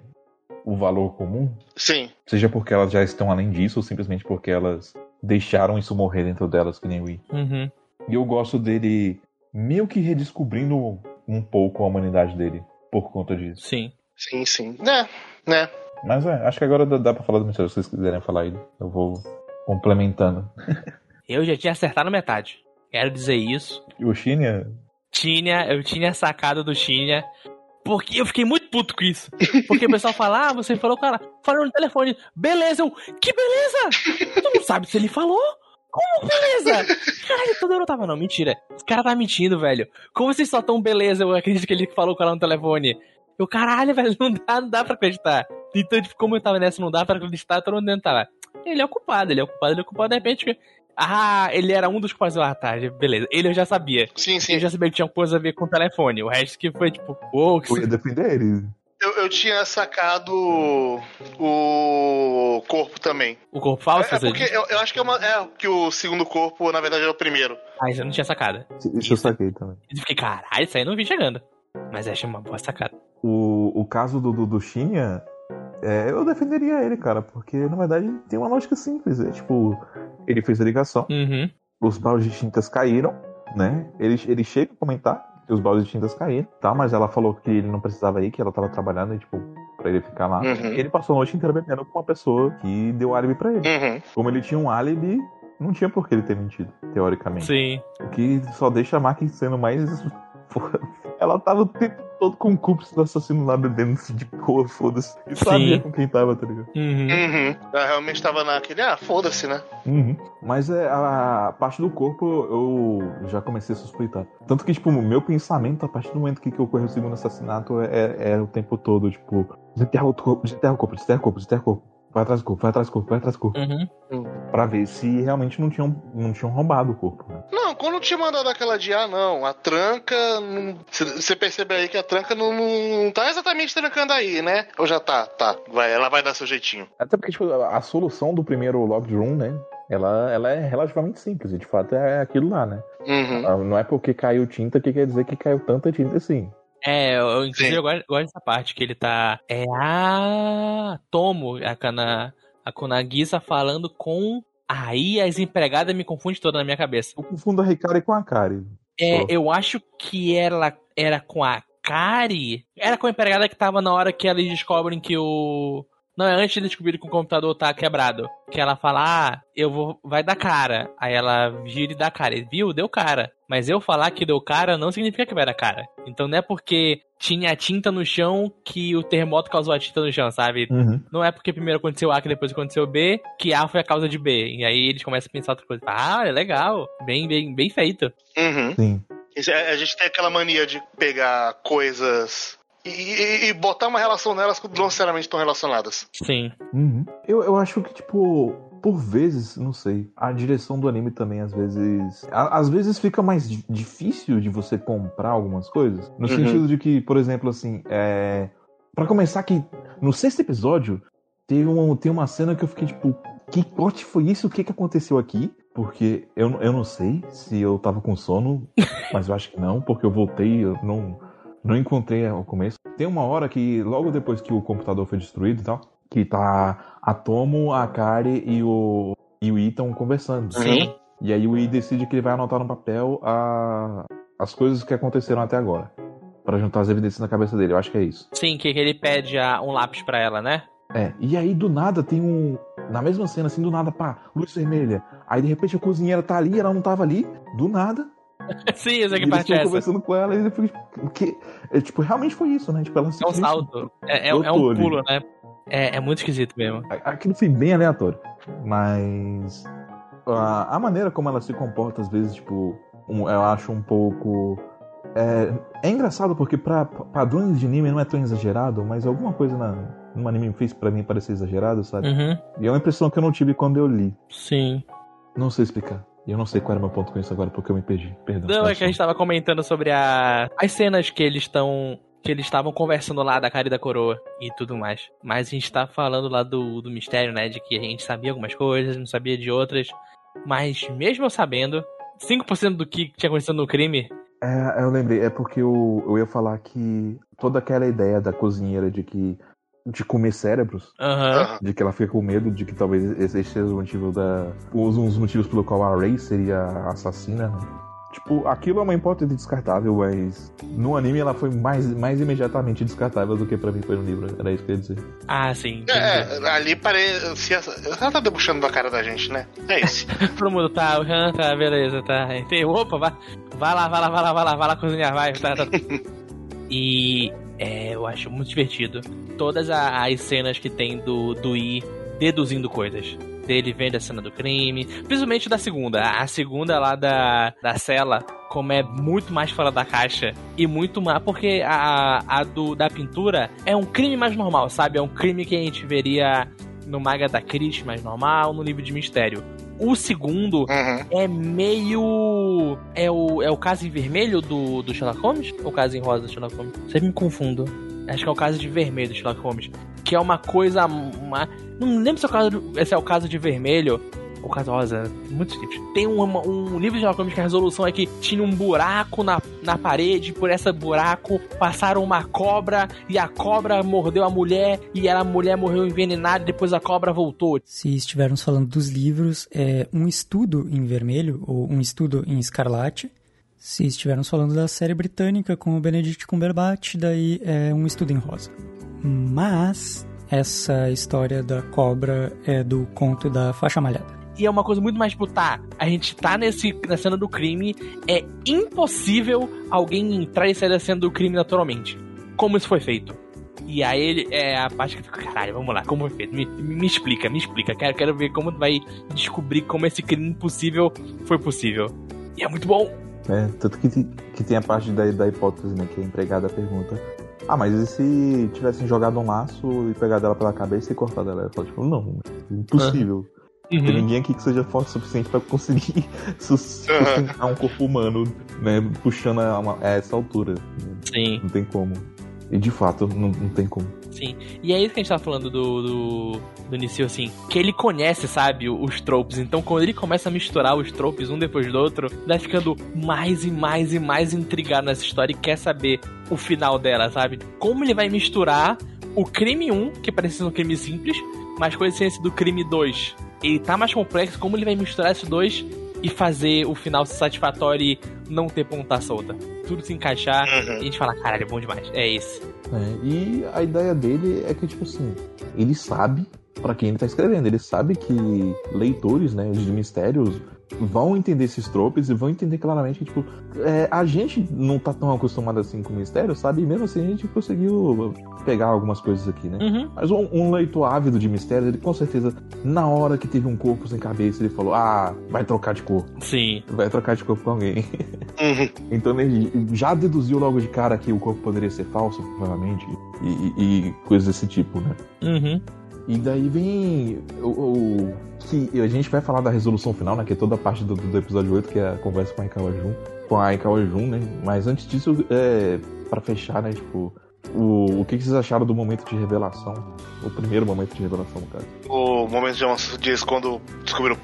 o valor comum, Sim. seja porque elas já estão além disso ou simplesmente porque elas deixaram isso morrer dentro delas, que nem o I. Uhum. E eu gosto dele meio que redescobrindo um pouco a humanidade dele por conta disso. Sim. Sim, sim. Né, né. Mas é, acho que agora dá, dá pra falar do mistério se vocês quiserem falar aí. Eu vou complementando. Eu já tinha acertado metade. Quero dizer isso. E o Shinya, Tinha, eu tinha sacado do Tinha. Porque eu fiquei muito puto com isso. Porque o pessoal fala, ah, você falou, cara, falou no telefone. Beleza, eu, que beleza? Tu não sabe se ele falou? Como beleza? Caralho, todo mundo tava, não, mentira. Esse cara tá mentindo, velho. Como vocês só tão beleza? Eu acredito que ele falou com ela no telefone. Eu, caralho, velho, não dá, não dá pra acreditar. Então, tipo, como eu tava nessa, não dá pra acreditar, todo mundo dentro tava. Ele é o culpado, ele é o culpado, ele é o culpado, de repente. Ah, ele era um dos culpados. Ah, tá, beleza. Ele eu já sabia. Sim, Eu sim. já sabia que tinha coisa a ver com o telefone. O resto que foi tipo, pô, que eu ia defender ele. Eu, eu tinha sacado o corpo também. o corpo falso, É, é porque eu, eu acho que é, uma, é que o segundo corpo, na verdade, era o primeiro. Ah, isso eu não tinha sacada. Isso eu saquei também. Eu fiquei, caralho, isso aí eu não vi chegando. Mas achei uma boa sacada. O, o caso do, do, do Shinya, é, eu defenderia ele, cara, porque na verdade tem uma lógica simples. É tipo, ele fez a ligação, Uhum. os baldes de tintas caíram, né? Ele, ele chega a comentar que os baldes de tintas caíram, tá? Mas ela falou que ele não precisava ir, que ela tava trabalhando e, tipo, pra ele ficar lá. Uhum. Ele passou a noite inteira bebendo com uma pessoa que deu álibi pra ele. Uhum. Como ele tinha um álibi, não tinha por que ele ter mentido, teoricamente. Sim. O que só deixa a Maki sendo mais. Ela tava o tempo todo com o cúmplice do assassino lá bebendo de boa, foda-se. E sabia Sim. com quem tava, tá ligado? Uhum. Uhum. Ela realmente tava naquele, ah, foda-se, né? Uhum. Mas é, a parte do corpo eu já comecei a suspeitar. Tanto que, tipo, o meu pensamento, a partir do momento que, que ocorreu o segundo assassinato, é, é o tempo todo, tipo, desenterra o corpo, desenterra o corpo, desenterra o corpo, desenterra o corpo. Vai atrás do corpo, vai atrás do corpo, vai atrás do corpo. Uhum. Pra ver se realmente não tinham, não tinham roubado o corpo. né? Não, Não, quando te mandaram aquela de ah, não, a tranca. Você percebe aí que a tranca não, não, não tá exatamente trancando aí, né? Ou já tá? Tá. Vai, ela vai dar seu jeitinho. Até porque, tipo, a solução do primeiro locked room, né? Ela, ela é relativamente simples, e de fato é aquilo lá, né? Uhum. Ah, Não é porque caiu tinta que quer dizer que caiu tanta tinta assim. É, eu, inclusive Sim. eu gosto, gosto dessa parte que ele tá. É a Tomo, a, Kana, a Kunagisa falando com. Aí as empregadas me confundem toda na minha cabeça. Eu confundo a Ricari com a Kari. É, Só. eu acho que ela era com a Kari. Era com a empregada que tava na hora que eles descobrem que o. Não, é antes de descobrir que o computador tá quebrado. Que ela fala, ah, eu vou. Vai dar cara. Aí ela gira e dá cara. Ele, Viu? Deu cara. Mas eu falar que deu cara não significa que vai dar cara. Então não é porque tinha tinta no chão que o terremoto causou a tinta no chão, sabe? Uhum. Não é porque primeiro aconteceu A que depois aconteceu B, que A foi a causa de B. E aí eles começam a pensar outra coisa. Ah, é legal. Bem, bem, bem feito. Uhum. Sim. Isso é- A gente tem aquela mania de pegar coisas e, e- e botar uma relação nelas que não necessariamente estão relacionadas. Sim. Uhum. Eu, eu acho que, tipo, por vezes, não sei, a direção do anime também, às vezes. a- às vezes fica mais di- difícil de você comprar algumas coisas. No Uhum. sentido de que, por exemplo, assim, é. Pra começar, que no sexto episódio, teve uma, tem uma cena que eu fiquei, tipo, que corte foi isso? O que, que aconteceu aqui? Porque eu, eu não sei se eu tava com sono, mas eu acho que não, porque eu voltei, eu não, não encontrei o começo. Tem uma hora que, logo depois que o computador foi destruído e tal, que tá a Tomo, a Kari e o, e o Ethan conversando. Sim. E aí o I decide que ele vai anotar no papel a, as coisas que aconteceram até agora. Pra juntar as evidências na cabeça dele, eu acho que é isso. Sim, que ele pede a- um lápis pra ela, né? É, e aí do nada tem um. Na mesma cena, assim, do nada, pá, luz vermelha. Aí de repente a cozinheira tá ali, ela não tava ali, do nada. Sim, eu sei e que eles parte é essa. conversando com ela e tipo, que, é, tipo, realmente foi isso, né? Tipo, ela É um salto. É, é- é um pulo, né? É, é muito esquisito mesmo. Aquilo foi bem aleatório. Mas. A, a maneira como ela se comporta, às vezes, tipo, um- eu acho um pouco. É, é engraçado porque pra pa- padrões de anime não é tão exagerado, mas alguma coisa na, no anime fez pra mim parecer exagerado, sabe? Uhum. E é uma impressão que eu não tive quando eu li. Sim. Não sei explicar. E eu não sei qual era o meu ponto com isso agora, porque eu me perdi. Perdão. Não, é que a gente tava comentando sobre a... as cenas que eles estão. Que eles estavam conversando lá da cara e da coroa e tudo mais. Mas a gente tá falando lá do, do mistério, né? De que a gente sabia algumas coisas, não sabia de outras. Mas mesmo eu sabendo, 5% do que tinha acontecido no crime. É, eu lembrei, é porque eu, eu ia falar que toda aquela ideia da cozinheira de que. De comer cérebros. Aham. Aham. De que ela fica com medo de que talvez esse seja o motivo da. Os, uns motivos pelo qual a Ray seria a assassina, né? Tipo, aquilo é uma hipótese descartável, mas no anime ela foi mais, mais imediatamente descartável do que pra mim foi no livro. Era isso que eu ia dizer. Ah, sim. entendi. É, é, ali parece. Ela tá debuxando da cara da gente, né? É isso. Todo mundo tá, tá, beleza, tá. Entendi. Opa, vai, vai lá, vai lá, vai lá, vai lá, vai lá cozinhar, vai. Tá, tá. E é, eu acho muito divertido. Todas as cenas que tem do, do I deduzindo coisas. Dele vendo a cena do crime. Principalmente da segunda. A segunda lá da, da cela, como é muito mais fora da caixa. E muito mais. Porque a, a do, da pintura é um crime mais normal, sabe? É um crime que a gente veria no Maga da Christie mais normal, no livro de mistério. O segundo Uhum. é meio. É o, é o caso em vermelho do, do Sherlock Holmes? Ou o caso em rosa do Sherlock Holmes? Sempre me confundo. Acho que é o caso de vermelho do Sherlock Holmes. Que é uma coisa. Uma... Não lembro se é, o caso, se é o caso de vermelho ou caso rosa. Muitos livros. Tem uma- um livro de Holmes que a resolução é que tinha um buraco na, na parede. Por esse buraco passaram uma cobra. E a cobra mordeu a mulher. E a mulher morreu envenenada. E depois a cobra voltou. Se estivermos falando dos livros, é um estudo em vermelho ou um estudo em escarlate. Se estivermos falando da série britânica com o Benedict Cumberbatch, daí é um estudo em rosa. Mas essa história da cobra é do conto da faixa malhada. E é uma coisa muito mais tipo, tá, a gente tá nesse, na cena do crime, é impossível alguém entrar e sair da cena do crime naturalmente. Como isso foi feito? E aí ele é a parte que eu fico, caralho, vamos lá, como foi feito? Me, me explica, me explica. Quero, quero ver como vai descobrir como esse crime impossível foi possível. E é muito bom. É, tanto que, que tem a parte da, da hipótese, né? Que a empregada pergunta. Ah, mas e se tivessem jogado um laço e pegado ela pela cabeça e cortado ela? Ela fala, tipo, não, impossível. Tem Uhum. ninguém aqui que seja forte o suficiente pra conseguir sustentar um corpo humano, né? Puxando a, uma- a essa altura. Sim, Não tem como. E de fato, não, não tem como. sim. E é isso que a gente tá falando do, do, do Nisio, assim. Que ele conhece, sabe, os tropes. Então, quando ele começa a misturar os tropes um depois do outro, vai ficando mais e mais e mais intrigado nessa história e quer saber o final dela, sabe? Como ele vai misturar o crime 1, que parece ser um crime simples, mas com a essência do crime 2. Ele tá mais complexo, como ele vai misturar esses dois e fazer o final satisfatório e não ter ponta solta. Tudo se encaixar e a Uhum. gente fala, caralho, é bom demais. É esse. É, e a ideia dele é que, tipo assim, ele sabe pra quem ele tá escrevendo, ele sabe que leitores, né, de mistérios vão entender esses tropes e vão entender claramente que, tipo, é, a gente não tá tão acostumado assim com mistério, sabe? E mesmo assim a gente conseguiu pegar algumas coisas aqui, né? Uhum. Mas um, um leitor ávido de mistérios, ele com certeza, na hora que teve um corpo sem cabeça, ele falou: Ah, vai trocar de corpo, Sim. vai trocar de corpo com alguém. Uhum. Então ele já deduziu logo de cara que o corpo poderia ser falso, provavelmente, e, e- e coisas desse tipo, né? Uhum. E daí vem o, o- que a gente vai falar da resolução final, né? Que é toda a parte do, do episódio 8, que é a conversa com a Aikawa Jun, com a Aikawa Jun, né? Mas antes disso, é, para fechar, né? Tipo, o, o que, que vocês acharam do momento de revelação? O primeiro momento de revelação, no caso. O momento de Alonso diz quando descobriram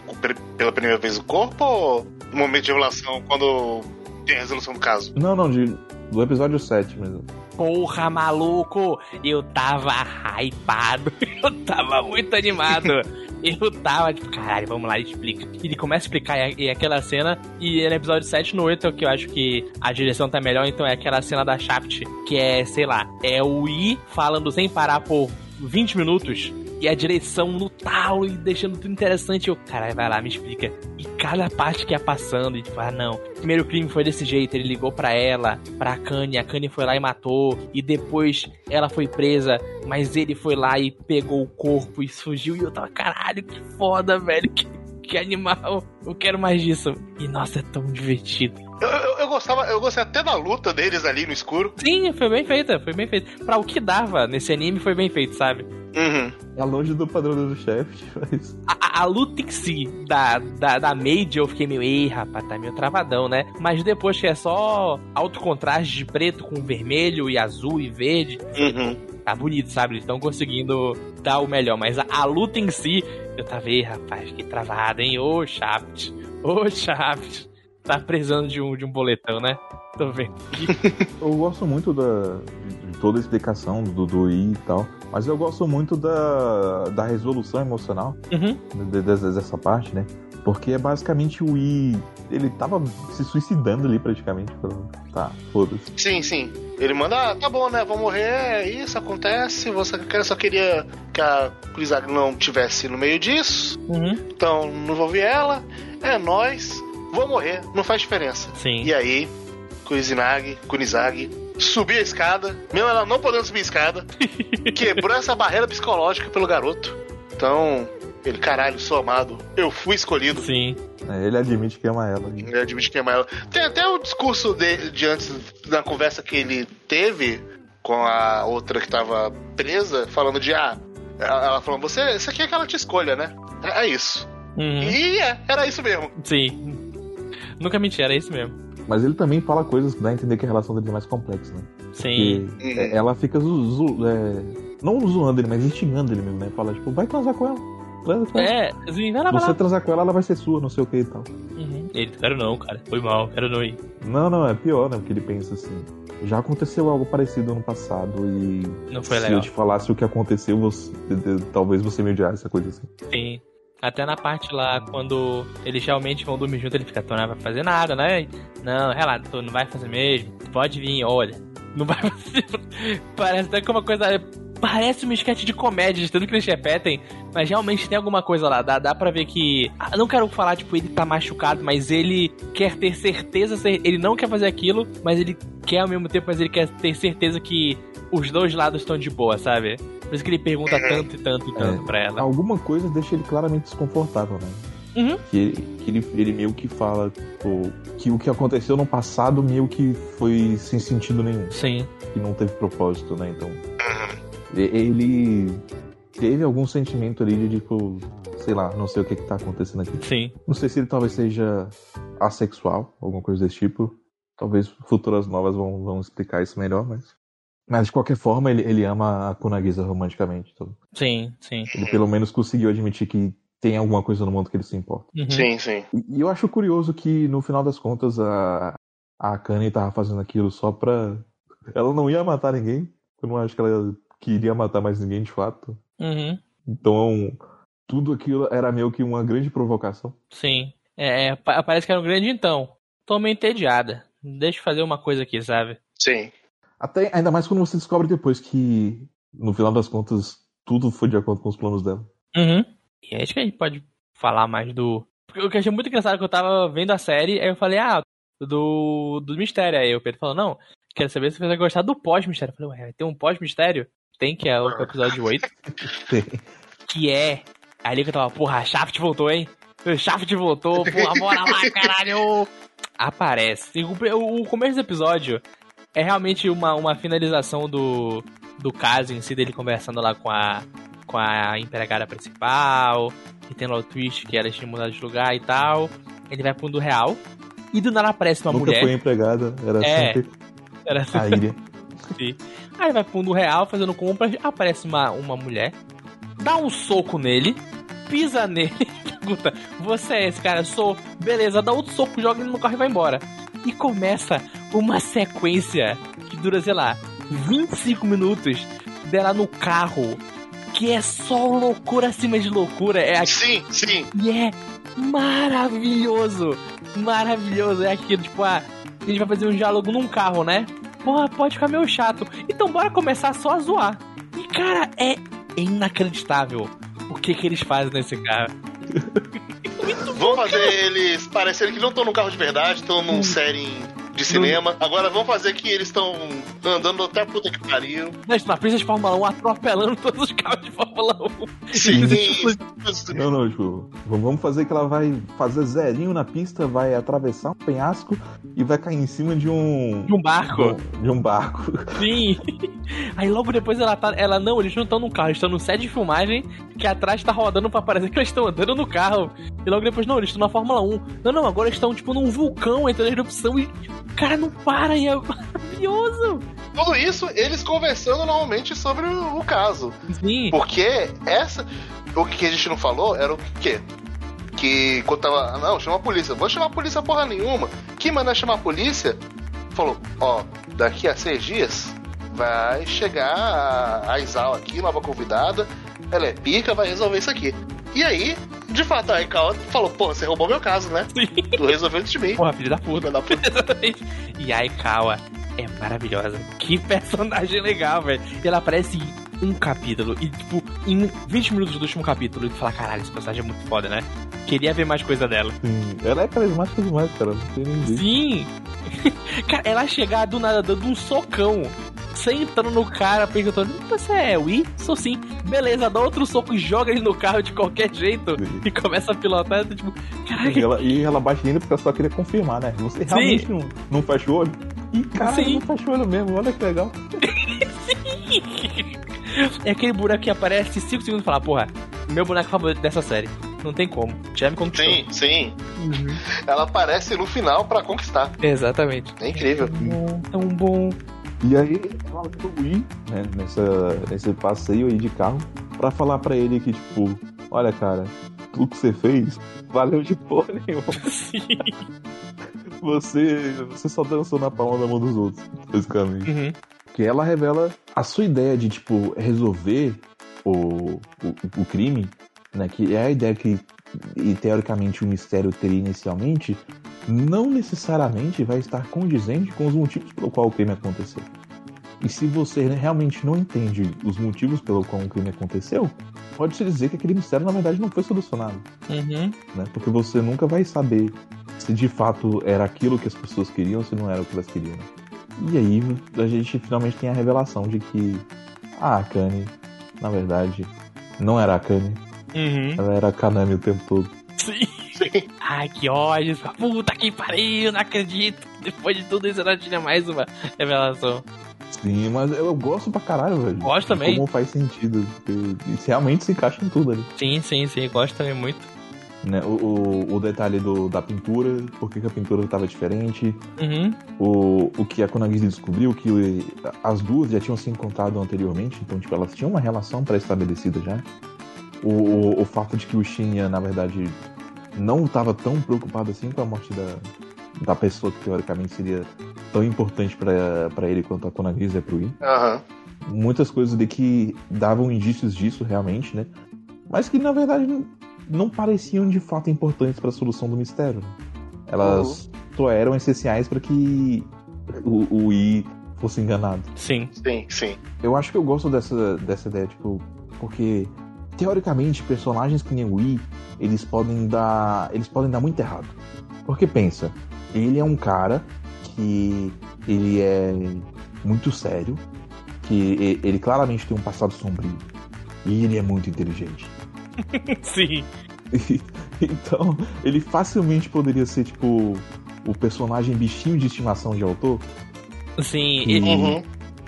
pela primeira vez o corpo ou o momento de revelação quando tem a resolução do caso? Não, não, de, do episódio 7 mesmo. Porra, maluco! Eu tava hypado. Eu tava muito animado. Eu tava tipo, caralho, vamos lá, ele explica. Ele começa a explicar e, aquela cena. E no episódio 7 no 8 é o que eu acho que a direção tá melhor. Então é aquela cena da Shaft, que é, sei lá, é o I falando sem parar por 20 minutos. E a direção no talo e deixando tudo interessante. Eu, caralho, vai lá, me explica. E cada parte que ia passando, e tipo, ah, não. Primeiro crime foi desse jeito. Ele ligou pra ela, pra Kanye. A Kanye foi lá e matou. E depois ela foi presa, mas ele foi lá e pegou o corpo e fugiu. E eu tava, caralho, que foda, velho. Que, que animal. Eu quero mais disso. E nossa, é tão divertido. Eu, eu, eu gostava, eu gostei até da luta deles ali no escuro. Sim, foi bem feita, foi bem feita. Pra o que dava nesse anime, foi bem feito, sabe? Uhum. É longe do padrão do chefe, mas. A, a luta em si da, da, da Maid, eu fiquei meio, ei, rapaz, tá meio travadão, né? Mas depois que é só alto contraste de preto com vermelho e azul e verde, Uhum. Tá bonito, sabe? Eles estão conseguindo dar o melhor. Mas a, a luta em si, eu tava, ei, rapaz, que travada, hein? Ô, Shaft, ô, Shaft. Tá precisando de um, de um boletão, né? Tô vendo. Eu gosto muito da, de, de toda a explicação do, do I e tal, mas eu gosto muito da, da resolução emocional Uhum. de- de- dessa parte, né? Porque é basicamente o I. Ele tava se suicidando ali praticamente. falando, Tá, foda-se. Sim, sim. Ele manda, ah, tá bom, né? Vou morrer, isso acontece. Você só queria que a Kurizagi não tivesse no meio disso. Uhum. Então não envolvi ela. É nós. Vou morrer, não faz diferença. Sim. E aí, Kuzinagi, Kunizagi, subiu a escada, mesmo ela não podendo subir a escada, quebrou essa barreira psicológica pelo garoto. Então, ele, caralho, sou amado, eu fui escolhido. Sim. É, ele admite que ama ela. Ele admite que ama ela. Tem até o discurso de, de antes, da conversa que ele teve com a outra que tava presa, falando de, ah, ela falando, você, isso aqui é que ela te escolha, né? É, é isso. Uhum. E é, era isso mesmo. Sim. Nunca menti, era isso mesmo. Mas ele também fala coisas que dá a entender que a relação dele é mais complexa, né? Sim. Uhum. é, ela fica zo- zo- é, não zoando ele, mas instigando ele mesmo, né? Fala, tipo, vai transar com ela. Transa com ela. É, assim, vai lá, vai Você lá. transar com ela, ela vai ser sua, não sei o que e tal. Uhum. Ele, quero não, cara. Foi mal, quero não ir. Não, não, é pior, né? Porque ele pensa assim. Já aconteceu algo parecido ano passado e. Não foi se legal. eu te falasse o que aconteceu, você- talvez você me odiasse, essa coisa assim. Sim. Até na parte lá, quando eles realmente vão dormir junto, ele fica, tu não vai fazer nada, né? Não, relaxa, tu não vai fazer mesmo. Pode vir, olha. Não vai fazer. Parece até que uma coisa. Parece uma sketch de comédia, de tudo que eles repetem, mas realmente tem alguma coisa lá. Dá, dá pra ver que. Ah, não quero falar, tipo, ele tá machucado, mas ele quer ter certeza. se- Ele não quer fazer aquilo, mas ele quer ao mesmo tempo, mas ele quer ter certeza que os dois lados estão de boa, sabe? Por isso que ele pergunta tanto e tanto e tanto É. pra ela. Alguma coisa deixa ele claramente desconfortável, né? Uhum. Que, ele, que ele, ele meio que fala tipo, que o que aconteceu no passado meio que foi sem sentido nenhum, Sim. que não teve propósito, né? Então. e- Ele teve algum sentimento ali de tipo. sei lá, não sei o que, que tá acontecendo aqui. Sim. Não sei se ele talvez seja assexual, alguma coisa desse tipo. Talvez futuras novas vão, vão explicar isso melhor, mas. Mas de qualquer forma, ele, ele ama a Kunagisa romanticamente. Então, Sim, sim. ele pelo menos conseguiu admitir que tem alguma coisa no mundo que ele se importa. Uhum. Sim, sim. E, e eu acho curioso que, no final das contas, a, a Akane tava fazendo aquilo só pra. Ela não ia matar ninguém. Eu não acho que ela queria matar mais ninguém de fato. Uhum. Então, tudo aquilo era meio que uma grande provocação. Sim. É, é, pa- parece que era um grande então. Tô meio entediada. Deixa eu fazer uma coisa aqui, sabe? Sim. Até, ainda mais quando você descobre depois que, no final das contas, tudo foi de acordo com os planos dela. Uhum. E acho que a gente pode falar mais do. Porque o que eu achei muito engraçado é que eu tava vendo a série, aí eu falei, ah, do, do mistério. Aí o Pedro falou, não, quero saber se você vai gostar do pós-mistério. Eu falei, ué, vai ter um pós-mistério? Tem, que é o episódio 8. que é. Ali que eu tava, porra, a Shaft voltou, hein? O Shaft voltou, porra, bora lá, caralho! Aparece. O, o começo do episódio é realmente uma, uma finalização do, do caso em si, dele conversando lá com a, com a empregada principal, e tem lá o twist que ela tinha mudado de lugar e tal. Ele vai pro mundo real, e do nada aparece uma Nunca mulher. foi empregada, era É. sempre Era a ilha. Sim. Aí vai pro mundo real fazendo compras, aparece uma, uma mulher, dá um soco nele, pisa nele, pergunta: Você é esse cara? Sou. Beleza, dá outro soco, joga ele no carro e vai embora. E começa uma sequência que dura, sei lá, 25 minutos dela no carro. Que é só loucura acima de loucura. É. Sim, sim. E é maravilhoso. Maravilhoso. É aquilo, tipo, ah, a gente vai fazer um diálogo num carro, né? Porra, pode ficar meio chato. Então bora começar só a zoar. E, cara, é inacreditável o que que eles fazem nesse carro. Vamos fazer eles parecerem que não estão num carro de verdade, estão num série de cinema. Agora vamos fazer que eles estão andando até a puta que pariu. Na pista de Fórmula 1 atropelando todos os carros de Fórmula 1. Sim. Não, não, tipo, vamos fazer que ela vai fazer zerinho na pista, vai atravessar um penhasco e vai cair em cima de um. De um barco. De um barco. Sim. Aí logo depois ela tá. Ela não, eles não estão no carro, eles estão no set de filmagem que atrás tá rodando pra parecer que eles estão andando no carro. E logo depois, não, eles estão na Fórmula 1. Não, não, agora eles estão tipo num vulcão entrando em erupção e. O cara não para e é maravilhoso. Tudo isso, eles conversando normalmente sobre o, caso. Sim. Porque essa. O que a gente não falou era o quê? Que quando tava. Não, chama a polícia. Vou chamar a polícia porra nenhuma. Quem manda chamar a polícia falou: Ó, daqui a seis dias vai chegar a, a Isal aqui, nova convidada. Ela é pica, vai resolver isso aqui. E aí, de fato, a Aikawa falou: Pô, você roubou meu caso, né? Sim. Tu resolveu antes de mim. Porra, filho da puta. Filha da puta. Exatamente. E a Aikawa é maravilhosa. Que personagem legal, velho. E ela aparece em um capítulo. E, tipo, em 20 minutos do último capítulo. E tu fala, caralho, esse personagem é muito foda, né? Queria ver mais coisa dela. Sim, ela é carismática demais, cara. Não tem nem. Sim! cara, ela chegar do nada dando um socão. Sentando no cara, perguntando: Você é Wii? Sou sim. Beleza, dá outro soco e joga ele no carro de qualquer jeito. Sim. E começa a pilotar. Tipo, E caralho, ela, e ela bate ainda porque ela só queria confirmar, né? Você realmente não, não fecha o olho? E cara, Sim. não fecha o olho mesmo, olha que legal. É aquele boneco que aparece 5 segundos e fala, porra, meu boneco favorito dessa série. Não tem como. Já me conquistou. Sim, sim. Uhum. Ela aparece no final pra conquistar. Exatamente. É incrível. Bom, tão bom. E aí ela leva o Wii, né, nessa, nesse passeio aí de carro, pra falar pra ele que, tipo, olha, cara, tudo que você fez valeu de porra nenhuma. Sim. Você, você só dançou na palma da mão dos outros, basicamente. Uhum. Que ela revela a sua ideia de, tipo, resolver o, o, o crime, né? Que é a ideia que, e, teoricamente, o mistério teria inicialmente, não necessariamente vai estar condizente com os motivos pelo qual o crime aconteceu. E se você realmente não entende os motivos pelo qual o crime aconteceu, pode-se dizer que aquele mistério, na verdade, não foi solucionado Uhum. né? Porque você nunca vai saber se de fato era aquilo que as pessoas queriam ou se não era o que elas queriam. né? E aí a gente finalmente tem a revelação de que a Akane, na verdade, não era a Akane, Uhum. ela era a Kanami o tempo todo. Sim. Ai, que ódio. Puta que pariu, não acredito. Depois de tudo isso, ela tinha mais uma revelação. Sim, mas eu gosto pra caralho, velho. Gosto também. Como faz sentido. Isso realmente se encaixa em tudo ali. Sim, sim, sim. Gosto também muito. Né? O, o, o detalhe do, da pintura, por que, que a pintura tava diferente, Uhum. o, o que a Konagisi descobriu, que as duas já tinham se encontrado anteriormente, então tipo, elas tinham uma relação pré-estabelecida já. O, o, o fato de que o Shinya, na verdade, não estava tão preocupado assim com a morte da, da pessoa que teoricamente seria tão importante pra pra ele quanto a Konagisi é pro I. Aham. Muitas coisas de que davam indícios disso realmente, né? Mas que na verdade não- pareciam de fato importantes para a solução do mistério. né? Elas só eram essenciais para que o, o I fosse enganado. Sim. Sim, sim. Eu acho que eu gosto dessa, dessa ideia, tipo, porque teoricamente personagens que nem o I, eles podem dar. Eles podem dar muito errado. Porque pensa, ele é um cara que ele é muito sério, que ele claramente tem um passado sombrio. E ele é muito inteligente. Sim. então, ele facilmente poderia ser, tipo, o personagem bichinho de estimação de autor. Sim. E- Ele, Uhum.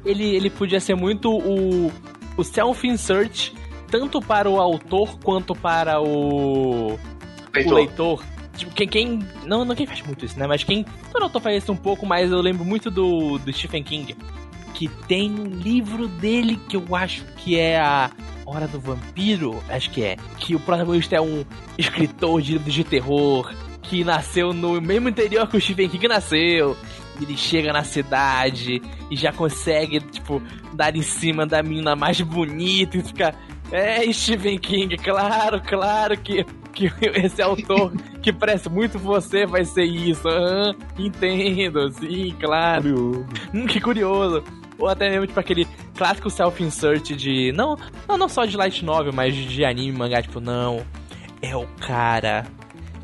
ele, ele podia ser muito o, o self-insert, tanto para o autor quanto para o, o Leitor. leitor. Tipo, quem, quem. Não, não quem faz muito isso, né? Mas quem. Todo autor faz isso um pouco, mas eu lembro muito do, do Stephen King. Que tem um livro dele que eu acho que é a Hora do Vampiro, acho que é. Que o protagonista é um escritor de livros de terror que nasceu no mesmo interior que o Stephen King nasceu. Ele chega na cidade e já consegue, tipo, dar em cima da menina mais bonita e fica. É, Stephen King, claro, claro que, que esse autor que parece muito você vai ser isso. Aham, entendo, sim, claro. Curioso. Hum, que curioso. Ou até mesmo, tipo, aquele clássico self-insert de. Não, não, não só de light novel, mas de anime, mangá, tipo, não. É o cara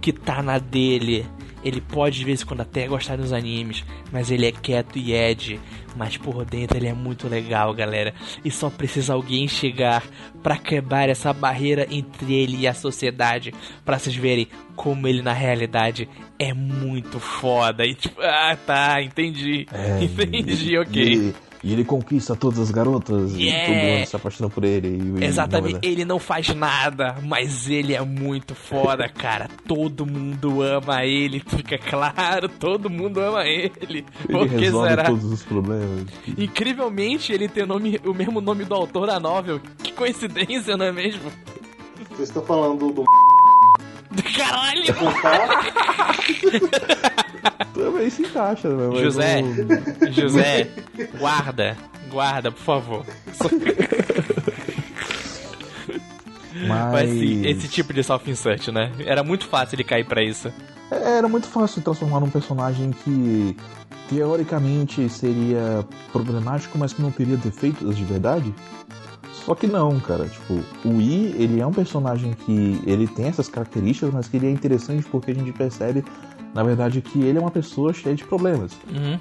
que tá na dele. Ele pode de vez em quando até gostar dos animes, mas ele é quieto e Ed. Mas por dentro ele é muito legal, galera. E só precisa alguém chegar pra quebrar essa barreira entre ele e a sociedade, Pra vocês verem como ele na realidade é muito foda. E tipo, ah, tá, entendi. É, entendi, e- ok. E e ele conquista todas as garotas Yeah. e todo mundo se apaixona por ele. Exatamente, não, ele não faz nada, mas ele é muito foda, cara. Todo mundo ama ele, fica claro, todo mundo ama ele. Ele Por que resolve será? todos os problemas. Incrivelmente, ele tem o nome, o mesmo nome do autor da novel. Que coincidência, não é mesmo? Vocês estão falando do Caralho! Também se encaixa, né? mas José. não- José, guarda, guarda, por favor. Mas, Mas sim, esse tipo de self-insert, né? Era muito fácil ele cair pra isso. É, Era muito fácil transformar num personagem que teoricamente seria problemático, mas que não teria defeitos de verdade. Só que não, cara. Tipo, o I, ele é um personagem que ele tem essas características, mas que ele é interessante porque a gente percebe, na verdade, que ele é uma pessoa cheia de problemas. Uhum.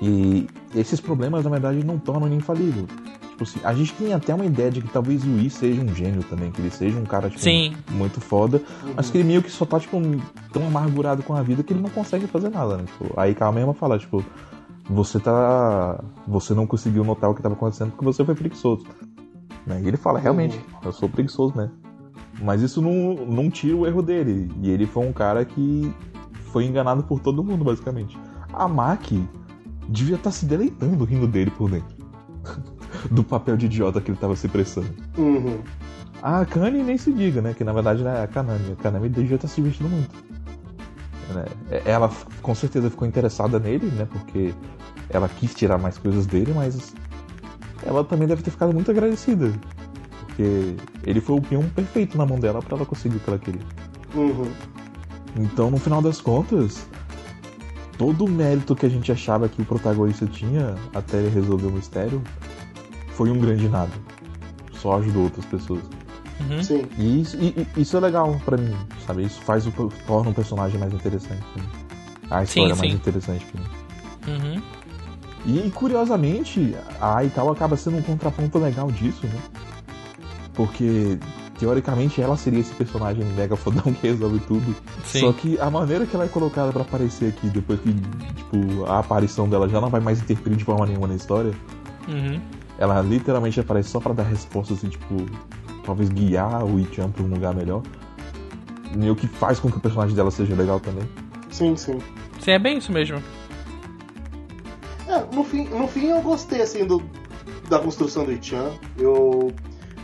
E esses problemas, na verdade, não tornam ele infalível. Tipo assim, a gente tem até uma ideia de que talvez o I seja um gênio também, que ele seja um cara, tipo, Sim. muito foda, mas que ele meio que só tá, tipo, tão amargurado com a vida que ele não consegue fazer nada, né? Tipo, aí Cal mesmo fala, tipo, você tá. Você não conseguiu notar o que tava acontecendo porque você foi preguiçoso. Né? E ele fala, realmente, eu sou preguiçoso mesmo. Mas isso não, não tira o erro dele. E ele foi um cara que foi enganado por todo mundo, basicamente. A Maki devia estar se deleitando rindo dele por dentro. Do papel de idiota que ele tava se prestando. Uhum. A Kani nem se diga, né? Que na verdade é a Kanami. A Kanami devia estar se divertindo muito. Né? Ela com certeza ficou interessada nele, né? Porque ela quis tirar mais coisas dele, mas ela também deve ter ficado muito agradecida. Porque ele foi o peão perfeito na mão dela para ela conseguir o que ela queria. Uhum. Então, no final das contas, todo o mérito que a gente achava que o protagonista tinha até ele resolver o mistério foi um grande nada. Só ajudou outras pessoas. Uhum. Sim. E isso, e- isso é legal pra mim, sabe? Isso faz o torna o personagem mais interessante pra mim. A história Sim, mais sim. interessante pra mim. Uhum. E curiosamente, a Aikawa acaba sendo um contraponto legal disso, né? Porque teoricamente ela seria esse personagem mega fodão que resolve tudo. Sim. Só que a maneira que ela é colocada pra aparecer aqui, depois que tipo, a aparição dela já não vai mais interferir de forma nenhuma na história, Uhum. Ela literalmente aparece só pra dar respostas e, tipo, talvez guiar o Ichan pra um lugar melhor. E o que faz com que o personagem dela seja legal também. Sim, sim. Sim, é bem isso mesmo. É, no fim, no fim eu gostei assim do, da construção do Ichan. Eu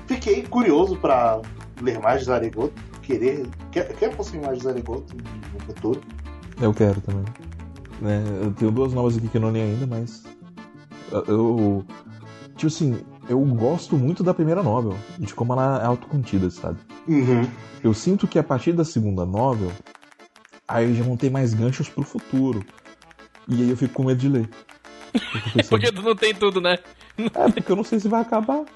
fiquei curioso pra ler mais de Zaregoto. Querer. Quer, quer conseguir mais de Zaregoto no futuro. Eu quero também. Né, eu tenho duas novas aqui que eu não li ainda, mas. eu- Eu. Tipo assim, eu gosto muito da primeira novel, de como ela é autocontida, sabe? Uhum. Eu sinto que a partir da segunda novel, aí já vão ter mais ganchos pro futuro. E aí eu fico com medo de ler. Porque tu não tem tudo, né? É, porque eu não sei se vai acabar. eu tô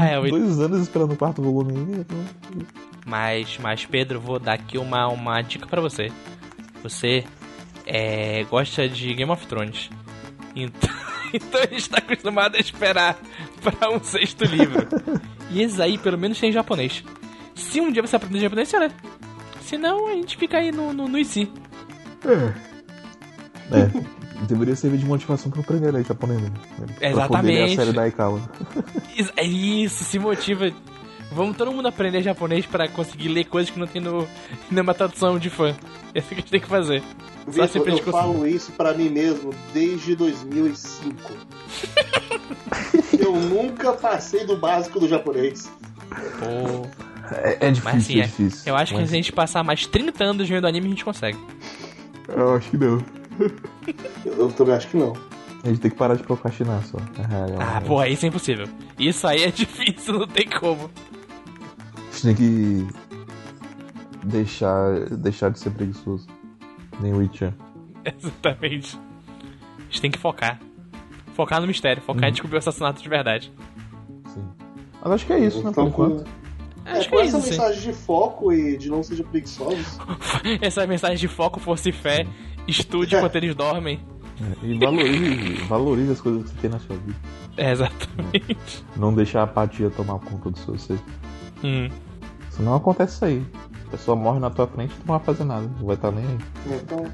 Ah, é o dois anos esperando o quarto volume ainda. então- Mas, mas Pedro, vou dar aqui uma, uma dica pra você. Você é, gosta de Game of Thrones. Então, então a gente tá acostumado a esperar pra um sexto livro. E esses aí, pelo menos, tem em japonês. Se um dia você aprender japonês, você lê. Se não, a gente fica aí no, no, no IC. É, deveria servir de motivação pra eu aprender a ler japonês. Né? Pra poder ler Exatamente. a série da Aikawa. É isso, se motiva. Vamos todo mundo aprender japonês pra conseguir ler coisas que não tem no, numa tradução de fã. É isso que a gente tem que fazer. Só Vitor, eu gente conseguir. falo isso pra mim mesmo desde 2005. eu nunca passei do básico do japonês. Pô. É, é difícil, Mas assim, é é. difícil. Eu acho que Mas se a gente passar mais 30 anos vendo anime, a gente consegue. Eu acho que não. Eu, eu também acho que não. A gente tem que parar de procrastinar só. É, Ah, é. porra, isso é impossível. Isso aí é difícil, não tem como. A gente tem que deixar, deixar de ser preguiçoso. Nem o Ichan. Exatamente. A gente tem que focar. Focar no mistério, focar em descobrir o assassinato de verdade. Sim. Mas acho que é isso, né, por com- enquanto. É, Acho que é essa isso, sim. mensagem de foco e de não seja preguiçosos. Essa mensagem de foco, força e fé. Estude enquanto eles dormem. É, E valorize, valorize as coisas que você tem na sua vida. É, exatamente. Não deixar a apatia tomar conta do seu ser. Hum. Senão acontece isso aí. A pessoa morre na tua frente e tu não vai fazer nada. Não vai estar nem aí. Então.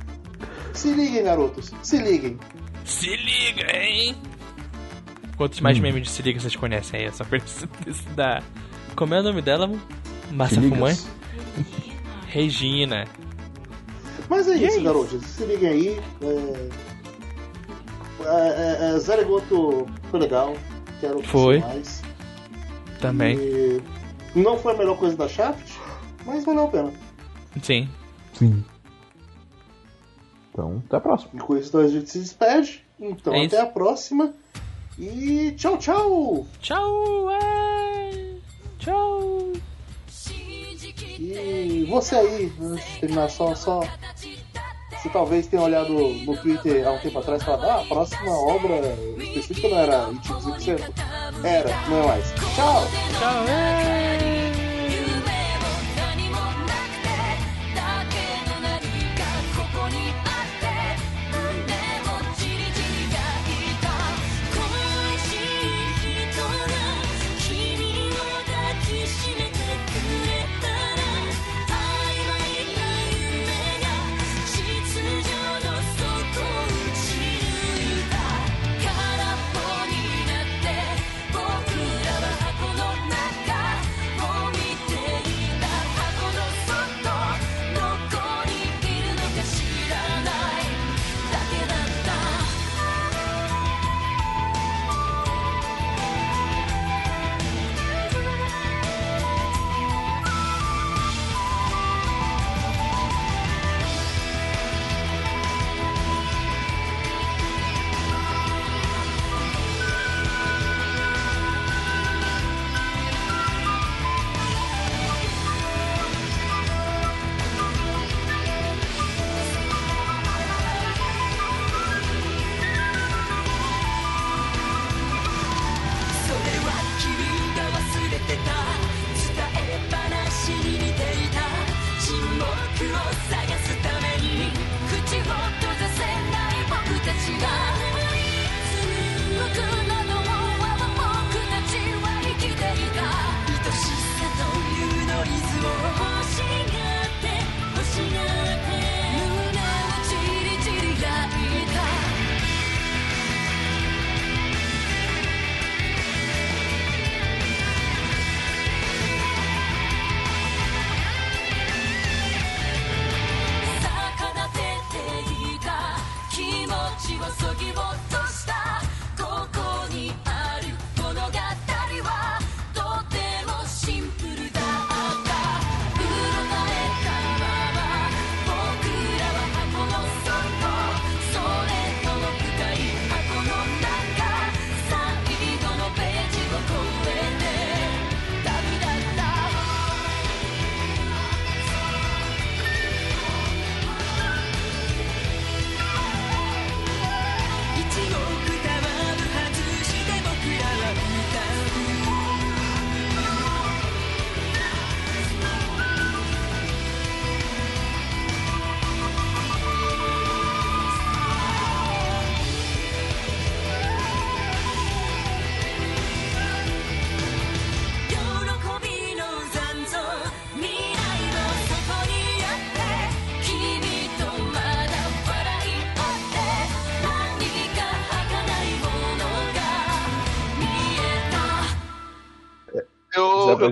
Se liguem, garotos. Se liguem. Se liga, hein? Quantos mais Hum. memes de se liga vocês conhecem aí? Essa pessoa desse da. Como é o nome dela? Massa? Fumãe? Regina. Mas é E é isso, isso. garotos. Se liguem aí. É... É, é, é, Zaregoto foi legal. Quero Foi. mais. Também. E não foi a melhor coisa da Shaft, mas valeu a pena. Sim. Sim. Então, até a próxima. E com isso a gente se despede. Então É até isso. a próxima. E tchau, tchau! Tchau! é. Tchau! E você aí, antes de terminar, só, só. Você talvez tenha olhado no Twitter há um tempo atrás e falado, ah, a próxima obra específica não era Zero. Era, não é mais. Tchau! Tchau!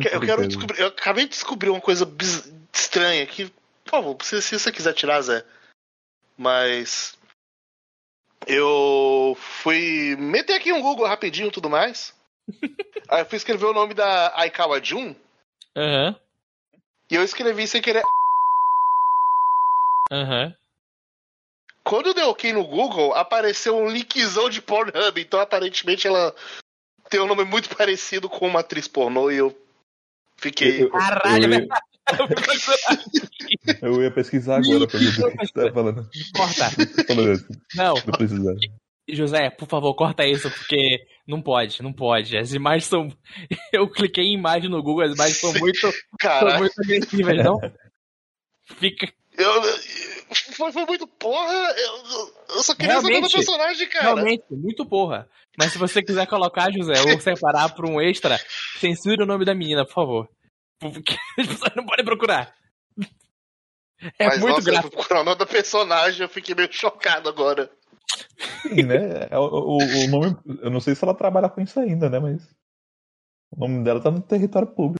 Eu, eu, que- quero descobrir. Eu acabei de descobrir uma coisa biz- estranha aqui. Por favor, se, se você quiser tirar, Zé. Mas. Eu fui meter aqui um Google rapidinho e tudo mais. Aí eu fui escrever o nome da Aikawa Jun. Aham, E eu escrevi sem querer. aham. Quando eu dei ok no Google, apareceu um linkzão de Pornhub. Então aparentemente ela tem um nome muito parecido com uma atriz pornô e eu fiquei. Eu- Caralho, eu, ia, verdade. eu ia pesquisar agora pra ver o que você tá falando. Corta. Não, não precisar. José, por favor, corta isso, porque não pode, não pode. As imagens são. Eu cliquei em imagem no Google, as imagens são muito, são Cara, muito agressivas, não? Fica. eu, foi, foi muito porra. Eu, eu só queria saber do personagem, cara. Realmente, muito porra. Mas se você quiser colocar, José, ou separar pra um extra, censure o nome da menina, por favor. Porque as pessoas não podem procurar. É Mas, muito nossa, gráfico. procurar o nome da personagem, eu fiquei meio chocado agora. Sim, né? É, O, o, o nome. Eu não sei se ela trabalha com isso ainda, né? Mas. O nome dela tá no território público.